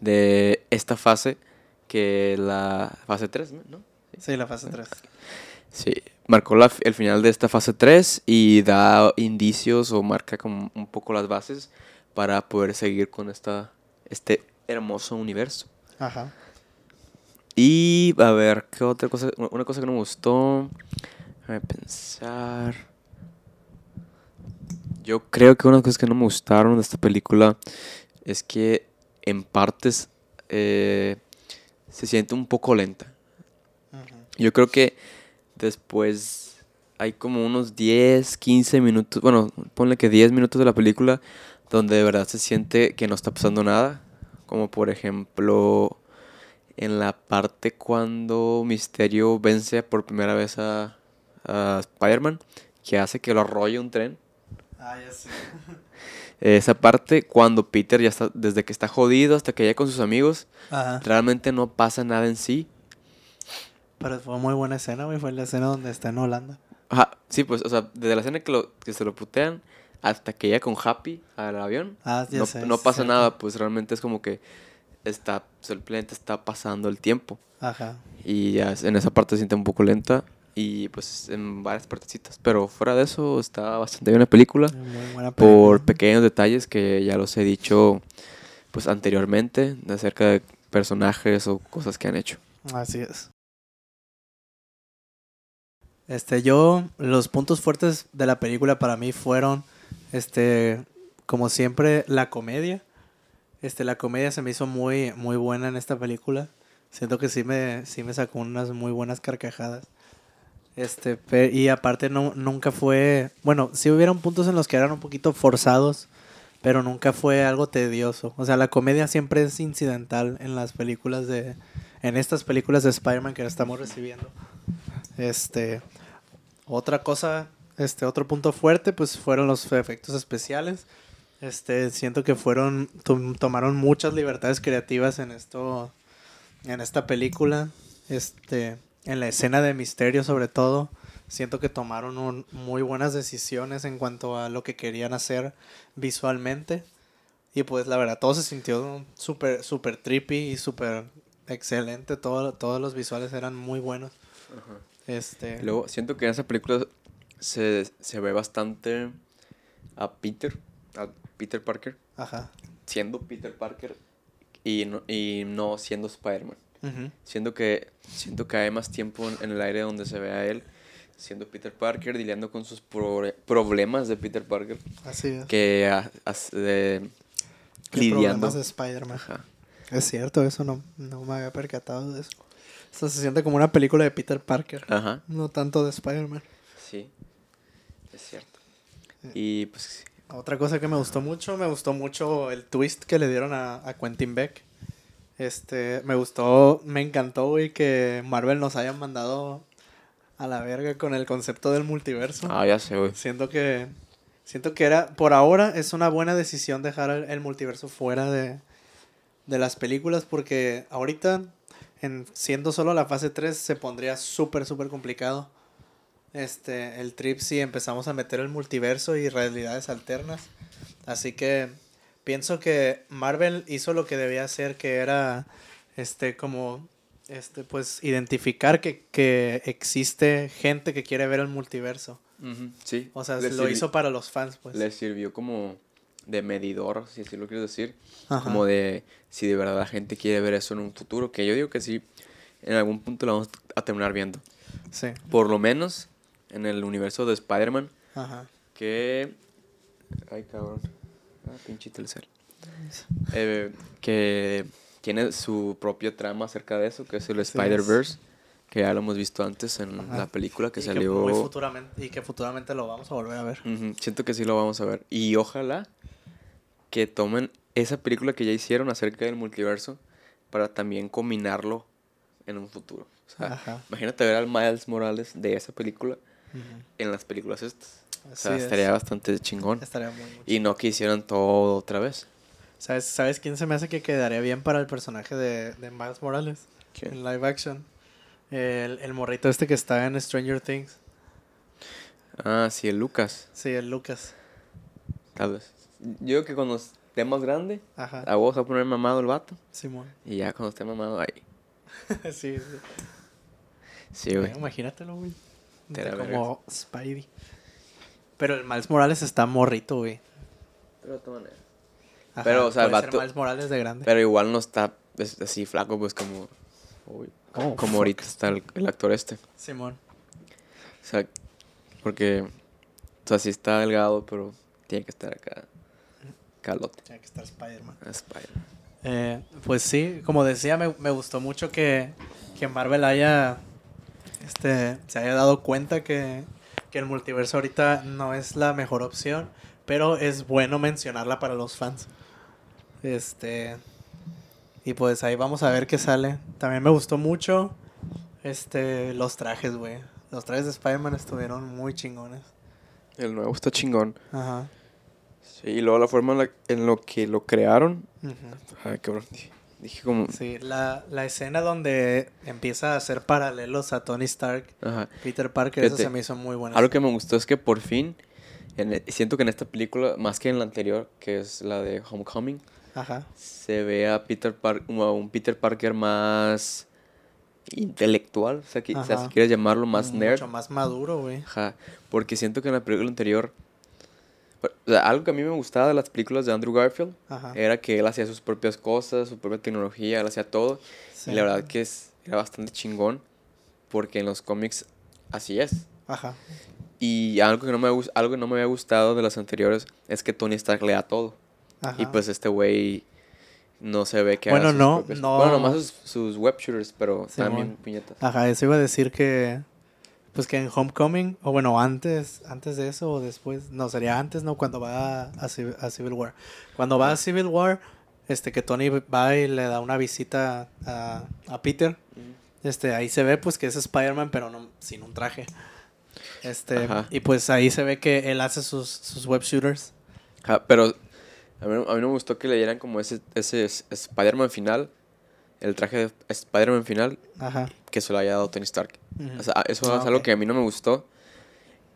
de esta fase, que la fase 3, ¿no? Sí, la fase 3. Sí, marcó la- el final de esta fase 3 y da indicios o marca como un poco las bases para poder seguir con esta, este hermoso universo. Ajá. Y a ver, ¿qué otra cosa? Una cosa que no me gustó. Déjame pensar. Yo creo que una de las cosas que no me gustaron de esta película es que en partes eh, se siente un poco lenta. Yo creo que después hay como unos 10, 15 minutos, bueno, ponle que 10 minutos de la película donde de verdad se siente que no está pasando nada. Como por ejemplo en la parte cuando Misterio vence por primera vez a, a Spider-Man, que hace que lo arrolle un tren. Ah, ya sé. Esa parte cuando Peter ya está, desde que está jodido hasta que ya con sus amigos, Ajá. realmente no pasa nada en sí. Pero fue muy buena escena, güey. Fue la escena donde está en Holanda. Ajá, sí, pues, o sea, desde la escena que, lo, que se lo putean hasta que llega con Happy al avión, Ah, ya no, sé. no pasa cierto. nada, pues realmente es como que está, pues, el planeta está pasando el tiempo. Ajá. Y ya en esa parte se siente un poco lenta y pues en varias partecitas. Pero fuera de eso está bastante bien la película Muy buena por película. pequeños detalles que ya los he dicho pues anteriormente acerca de personajes o cosas que han hecho. Así es. Este, yo, los puntos fuertes de la película para mí fueron, este, como siempre, la comedia. Este, la comedia se me hizo muy, muy buena en esta película. Siento que sí me, sí me sacó unas muy buenas carcajadas. Este, y aparte no, nunca fue, bueno, sí hubieron puntos en los que eran un poquito forzados, pero nunca fue algo tedioso. O sea, la comedia siempre es incidental en las películas de, en estas películas de Spider-Man que estamos recibiendo. Este, otra cosa, este, otro punto fuerte, pues fueron los efectos especiales. Este, siento que fueron, tom- tomaron muchas libertades creativas en esto, en esta película. Este, en la escena de misterio sobre todo, siento que tomaron un- muy buenas decisiones en cuanto a lo que querían hacer visualmente. Y pues la verdad, todo se sintió súper, súper trippy y súper excelente. Todo, todos los visuales eran muy buenos. Este, Luego, siento que en esa película se, se ve bastante a Peter, a Peter Parker, ajá. siendo Peter Parker y no, y no siendo Spider-Man. Ujú. Siento que, siento que hay más tiempo en, el aire donde se ve a él siendo Peter Parker, lidiando con sus pro- problemas de Peter Parker, Así es. que a- as- de- ¿Qué lidiando. problemas de Spider-Man? Ajá. Es cierto, eso no, no me había percatado de eso. Esto se siente como una película de Peter Parker, Ajá. no tanto de Spider-Man. Sí, es cierto. Y pues Otra cosa que me gustó mucho, me gustó mucho el twist que le dieron a, a Quentin Beck. Este, me gustó, me encantó, güey, que Marvel nos hayan mandado a la verga con el concepto del multiverso. Ah, ya sé, güey. Siento que, siento que era, por ahora es una buena decisión dejar el, el multiverso fuera de, de las películas porque ahorita, en, siendo solo la fase 3, se pondría súper, súper complicado. Este, el trip si empezamos a meter el multiverso y realidades alternas. Así que pienso que Marvel hizo lo que debía hacer, que era este como este pues identificar que, que existe gente que quiere ver el multiverso. Sí. O sea, Le lo hizo para los fans, pues. Le sirvió como de medidor, si así lo quieres decir. Ajá. Como de si de verdad la gente quiere ver eso en un futuro. Que yo digo que sí, en algún punto lo vamos a terminar viendo. Sí. Por lo menos en el universo de Spider-Man. Ajá. Que. Ay, cabrón. Ah, pinche Telcel. Eh, que tiene su propia trama acerca de eso, que es el es. Spider-Verse. Que ya lo hemos visto antes en Ajá. la película que Y salió. muy futuramente, y que futuramente lo vamos a volver a ver. Ujú, Siento que sí lo vamos a ver. Y ojalá que tomen esa película que ya hicieron acerca del multiverso para también combinarlo en un futuro. O sea, Ajá. imagínate ver al Miles Morales de esa película En las películas estas. O sea, es. estaría bastante chingón. Estaría muy, muy Y no que hicieran todo otra vez. ¿Sabes, ¿Sabes quién se me hace que quedaría bien para el personaje de, de Miles Morales? ¿Quién? En live action. El, el morrito este que está en Stranger Things. Ah, sí, el Lucas, Sí, el Lucas. tal vez. Yo digo que cuando esté más grande, Ajá. a vos a poner mamado el vato. Simón. Y ya cuando esté mamado ahí. sí, sí. Sí, güey. Imagínatelo, güey. Te la Como Spidey. Pero el Miles Morales está morrito, güey. Pero de todas maneras. Ajá, Pero, o sea, el vato- Miles Morales de grande. Pero igual no está es- así flaco, pues como. uy, Oh, como fuck. ahorita está el, el actor este. Simón. O sea, porque. O sea, sí está delgado, pero tiene que estar acá. Calote. Tiene que estar Spider-Man. Spider. Eh, pues sí, como decía, me, me gustó mucho que, que Marvel haya este, se haya dado cuenta que, que el multiverso ahorita no es la mejor opción, pero es bueno mencionarla para los fans. Este y pues ahí vamos a ver qué sale. También me gustó mucho este los trajes, güey. Los trajes de Spider-Man estuvieron muy chingones. El nuevo está chingón. Ajá. Sí, y luego la forma en, la- en lo que lo crearon. Ujú. Ay, cabrón. Dije, como. Sí, la, la escena donde empieza a hacer paralelos a Tony Stark Ajá. Peter Parker, eso Fíjate, se me hizo muy bueno. Algo que me gustó es que por fin. en e- siento que en esta película, más que en la anterior, que es la de Homecoming, Ajá. se ve a Peter Par un, a un Peter Parker más intelectual, o sea, que- o sea, si quieres llamarlo más nerd. Mucho más maduro, güey. Ajá, porque siento que en la película anterior, o sea, algo que a mí me gustaba de las películas de Andrew Garfield Ajá. era que él hacía sus propias cosas, su propia tecnología, él hacía todo. Sí. Y la verdad que es, era bastante chingón, porque en los cómics así es. Ajá. Y algo que no me, algo que no me había gustado de las anteriores es que Tony Stark le da todo. Ajá. Y pues este güey no se ve que Bueno, haga sus no, propias- no. Bueno, nomás sus, sus web shooters, pero Simón. también puñetas. Ajá, eso iba a decir que. Pues que en Homecoming, o bueno, antes, antes de eso o después, no, sería antes, ¿no? Cuando va a, Civ- a Civil War. Cuando va a Civil War, este, que Tony va y le da una visita a, a Peter, este, ahí se ve pues que es Spider-Man, pero no, sin un traje. Este, Ajá. y pues ahí se ve que él hace sus, sus web shooters. Ajá, pero a mí, a mí no me gustó que le dieran como ese, ese Spider-Man final, el traje de Spider-Man final, Ajá. que se lo haya dado Tony Stark. O sea, eso Ah, es algo ok. que a mí no me gustó.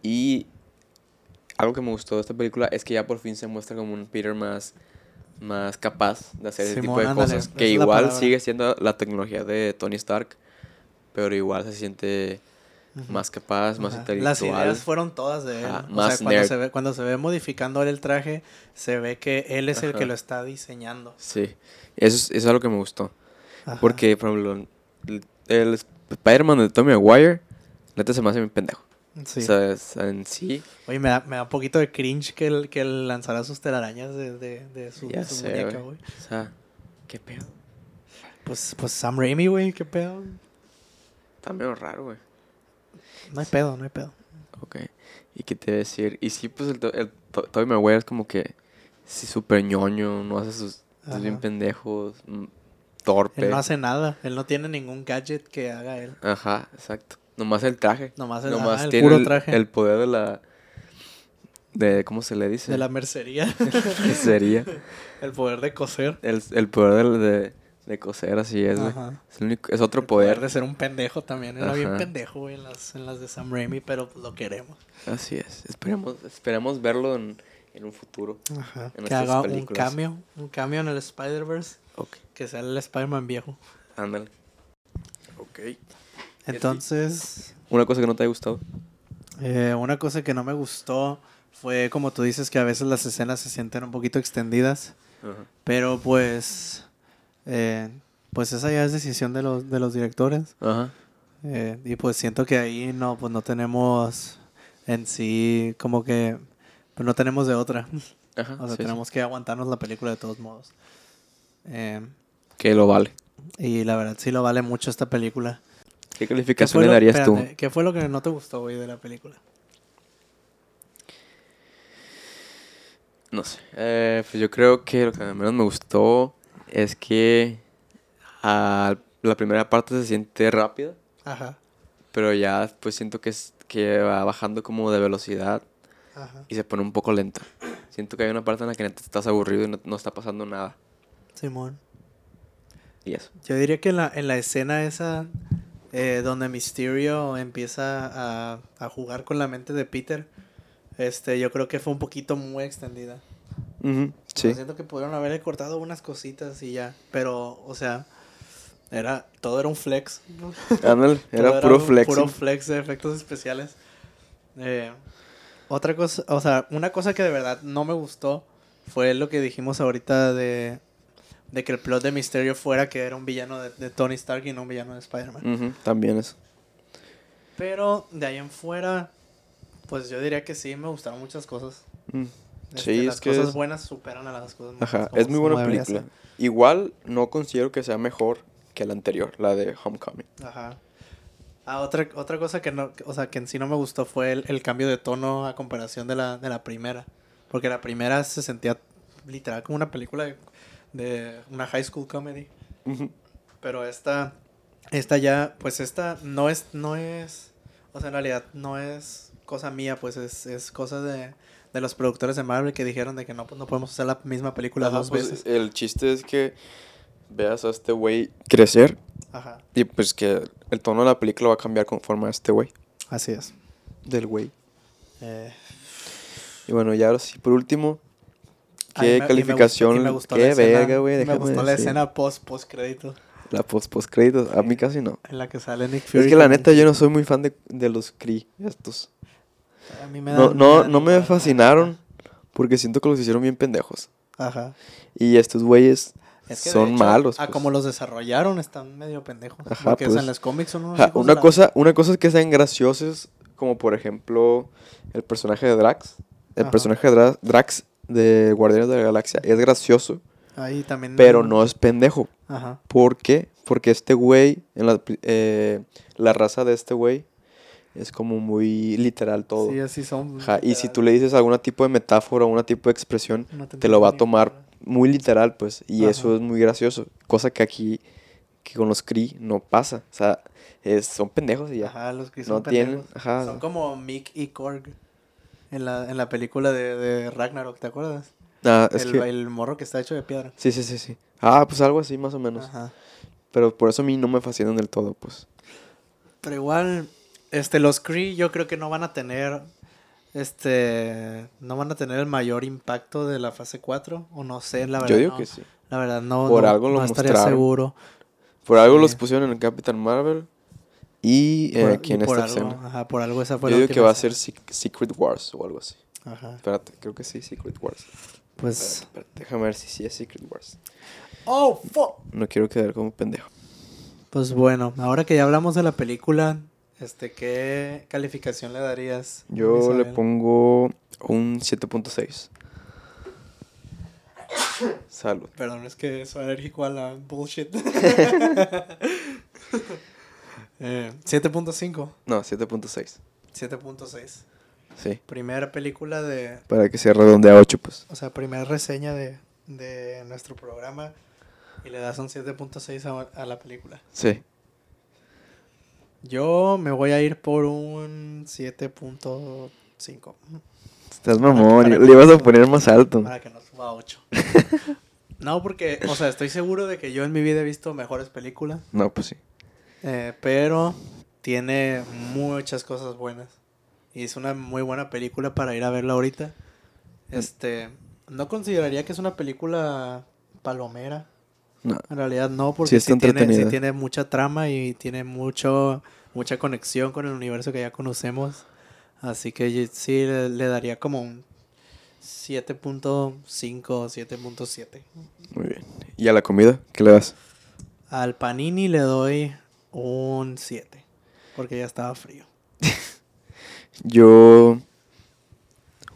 Y algo que me gustó de esta película es que ya por fin se muestra como un Peter más, más capaz de hacer ese tipo Simón, de ándale, cosas. Que igual sigue siendo la tecnología de Tony Stark, pero igual se siente más capaz, más Ajá. intelectual. Las ideas fueron todas de él. Ajá, o sea, cuando se, ve, cuando se ve modificando el traje, se ve que él es el Ajá. que lo está diseñando. Sí, eso es, eso es algo que me gustó. Porque, por ejemplo, el, el Spider-Man de Tommy Maguire, neta se me hace mi pendejo. Sí. O sea, en sí, Oye, me da, me da un poquito de cringe que él, que lanzara sus telarañas de, de, de su, ya su sé, muñeca, güey. O sea, qué pedo. Pues, pues Sam Raimi, güey, qué pedo. Está medio raro, güey. No hay pedo, no hay pedo. Ok. ¿Y qué te iba a decir? Y sí, pues el, el Tobey Maguire es como que sí súper ñoño, no hace sus, sus bien pendejos, mm, torpe. Él no hace nada. Él no tiene ningún gadget que haga él. Ajá, exacto. Nomás el traje. Nomás el, Nomás ajá, el puro el, traje. el poder de la... De, ¿Cómo se le dice? de la mercería. ¿Qué sería? el poder de coser. El, el poder de, de, de coser, así es. Ajá. Es, el único- es otro El poder poder. de ser un pendejo también. Era bien pendejo, güey, en las, en las de Sam Raimi, pero pues lo queremos. Así es. Esperemos, esperemos verlo en, en un futuro. Ajá. En Que haga un películas. cambio. Un cambio en el Spider-Verse. Ok. Que sea el Spider-Man viejo. Ándale. Ok. Entonces, Una cosa que no te haya gustado. eh, una cosa que no me gustó fue, como tú dices, que a veces las escenas se sienten un poquito extendidas. Ajá. Pero pues, eh, pues esa ya es decisión de los, de los directores. Ajá. Eh, y pues siento que ahí no, pues no tenemos en sí como que, pues no tenemos de otra. Ajá. O sea, sí, sí. tenemos que aguantarnos la película de todos modos. Eh, Que lo vale. y la verdad sí lo vale mucho esta película. ¿Qué ¿Qué calificación le lo- darías espérate, ¿Qué fue lo que no te gustó, güey, de la película? tú? No sé. Eh, pues yo creo que lo que menos me gustó es que ah, la primera parte se siente rápida, Ajá, pero ya pues siento que, es, que va bajando como de velocidad ajá. y se pone un poco lenta. Siento que hay una parte en la que estás aburrido y no, no está pasando nada. Simón. Y eso. Yo diría que en la, en la escena esa eh, donde Mysterio empieza a, a jugar con la mente de Peter, este, yo creo que fue un poquito muy extendida. Sí. siento que pudieron haberle cortado unas cositas y ya. Pero, o sea, era, todo era un flex. Ándale, era puro un flex. Puro flex de efectos especiales. Eh, otra cosa, o sea, una cosa que de verdad no me gustó fue lo que dijimos ahorita de, de que el plot de Mysterio fuera que era un villano de, de Tony Stark y no un villano de Spider-Man. También eso. Pero de ahí en fuera, pues yo diría que sí, me gustaron muchas cosas. Mm. Este, Sí, las es que cosas es- buenas superan a las cosas malas. Ajá, es muy buena película. Igual no considero que sea mejor que la anterior, la de Homecoming. Ajá. Ah, otra, otra cosa que no, o sea, que en sí no me gustó fue el, el cambio de tono a comparación de la, de la primera. Porque la primera se sentía literal como una película de, de una high school comedy. Pero esta, esta ya, pues esta no es, no es, o sea, en realidad no es cosa mía, pues es, es cosa de, de los productores de Marvel que dijeron de que no, pues no podemos hacer la misma película Ajá, dos pues, veces. El chiste es que veas a este güey crecer Ajá, y pues que el tono de la película va a cambiar conforme a este güey. así es. Del güey. Eh, Y bueno, ya ahora sí, por último, ¿qué me- me calificación? gustó- me gustó la qué verga, güey, Me gustó la decir. escena post, post crédito La post post créditos, a mí casi no. en la que sale Nick Fury. Es que la neta yo no soy muy fan de, de los Kree estos. A mí me No, dan- no, dan no me fascinaron porque siento que los hicieron bien pendejos. Ajá. Y estos güeyes Es que de son hecho, malos. A pues. como los desarrollaron están medio pendejos. Ajá, porque pues. en los cómics son unos Ajá, hijos de una, la- cosa, una cosa es que sean graciosos, como por ejemplo el personaje de Drax. El Ajá. personaje de Dra- Drax de Guardianes de la Galaxia es gracioso, Ahí también. pero no es pendejo. Ajá. ¿Por qué? Porque este güey, en la, eh, la raza de este güey, es como muy literal todo. Sí, así son. Ajá, y si tú le dices algún tipo de metáfora, algún tipo de expresión, No te lo va a tomar. Muy literal, pues. Y Ajá. eso es muy gracioso. Cosa que aquí, que con los Kree no pasa. O sea, es- son pendejos y ya. Ajá, los que No son tienen- pendejos. ajá. Son como Mick y Korg en la, en la película de, de Ragnarok, ¿te acuerdas? Ah, es el, que... el morro que está hecho de piedra. Sí, sí, sí, sí. Ah, pues algo así más o menos. Ajá. Pero por eso a mí no me fascinan del todo, pues. Pero igual, este, los Kree yo creo que no van a tener, este, no van a tener el mayor impacto de la fase 4, o no sé, la verdad. Yo digo no. que sí. La verdad, no, Por no- algo lo estaría mostraron. seguro. Por algo los pusieron en Capitán Marvel y eh, Por- aquí y en por esta algo, escena. Ajá, por algo esa fue Yo digo que va a ser Sec- Secret Wars o algo así. Ajá. Espérate, creo que sí, Secret Wars. Pues. Espérate, espérate, déjame ver si sí es Secret Wars. ¡Oh, fuck! No quiero quedar como pendejo. Pues bueno, ahora que ya hablamos de la película, este, ¿qué calificación le darías? Yo le pongo un 7.6. Salud. Perdón, es que soy alérgico a la bullshit. eh, 7.5. No, 7.6. 7.6. Sí. Primera película de. Para que se redondee a 8, pues. O sea, primera reseña de, de nuestro programa. Y le das un 7.6 a, a la película. Sí. Yo me voy a ir por un 7.5. Estás mamón, le ibas a poner más alto. Para que no suba a 8. no, porque, o sea, estoy seguro de que yo en mi vida he visto mejores películas. No, pues sí. eh, pero tiene muchas cosas buenas. Y es una muy buena película para ir a verla ahorita. Este, no consideraría que es una película palomera. No. En realidad no, porque Sí tiene, sí tiene mucha trama y tiene mucho, mucha conexión con el universo que ya conocemos. Así que sí le, le daría como un 7.5, 7.7. Muy bien. ¿Y a la comida? ¿Qué le das? Al panini le doy un 7, porque ya estaba frío. Yo.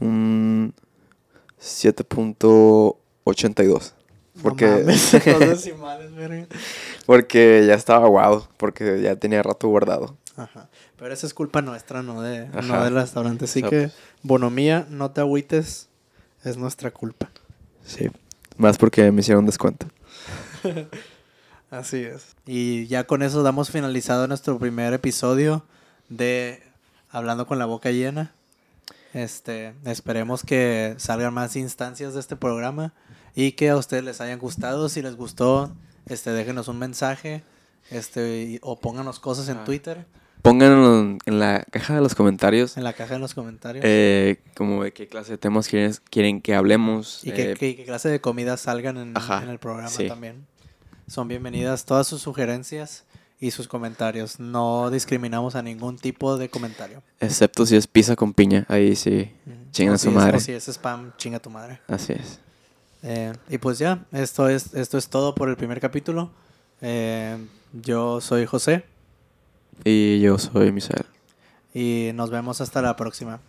Un 7.82. Porque, No mames, dos decimales, verga. porque ya estaba aguado. Porque ya tenía rato guardado. Ajá. Pero esa es culpa nuestra, no, de, no del restaurante. Así que, pues- bonomía, no te agüites, es nuestra culpa. Sí. Más porque me hicieron descuento. Así es. Y ya con eso damos finalizado nuestro primer episodio de Hablando con la boca llena. Este, esperemos que salgan más instancias de este programa y que a ustedes les hayan gustado. Si les gustó, este, déjenos un mensaje, este, y- o pónganos cosas en Ah. Twitter, Pónganlo en- la caja de los comentarios. en la caja de los comentarios. eh, como de qué clase de temas quieren, quieren que hablemos. y qué, eh, qué- clase de comidas salgan en, Ajá, en el programa sí. también. Son bienvenidas todas sus sugerencias y sus comentarios. No discriminamos a ningún tipo de comentario. Excepto si es pizza con piña. Ahí sí. Ujú. Chinga su si es- madre. o si es spam, chinga tu madre. Así es. Eh, y pues ya, esto es, esto es todo por el primer capítulo. Eh, yo soy José Y yo soy Misael. y nos vemos hasta la próxima.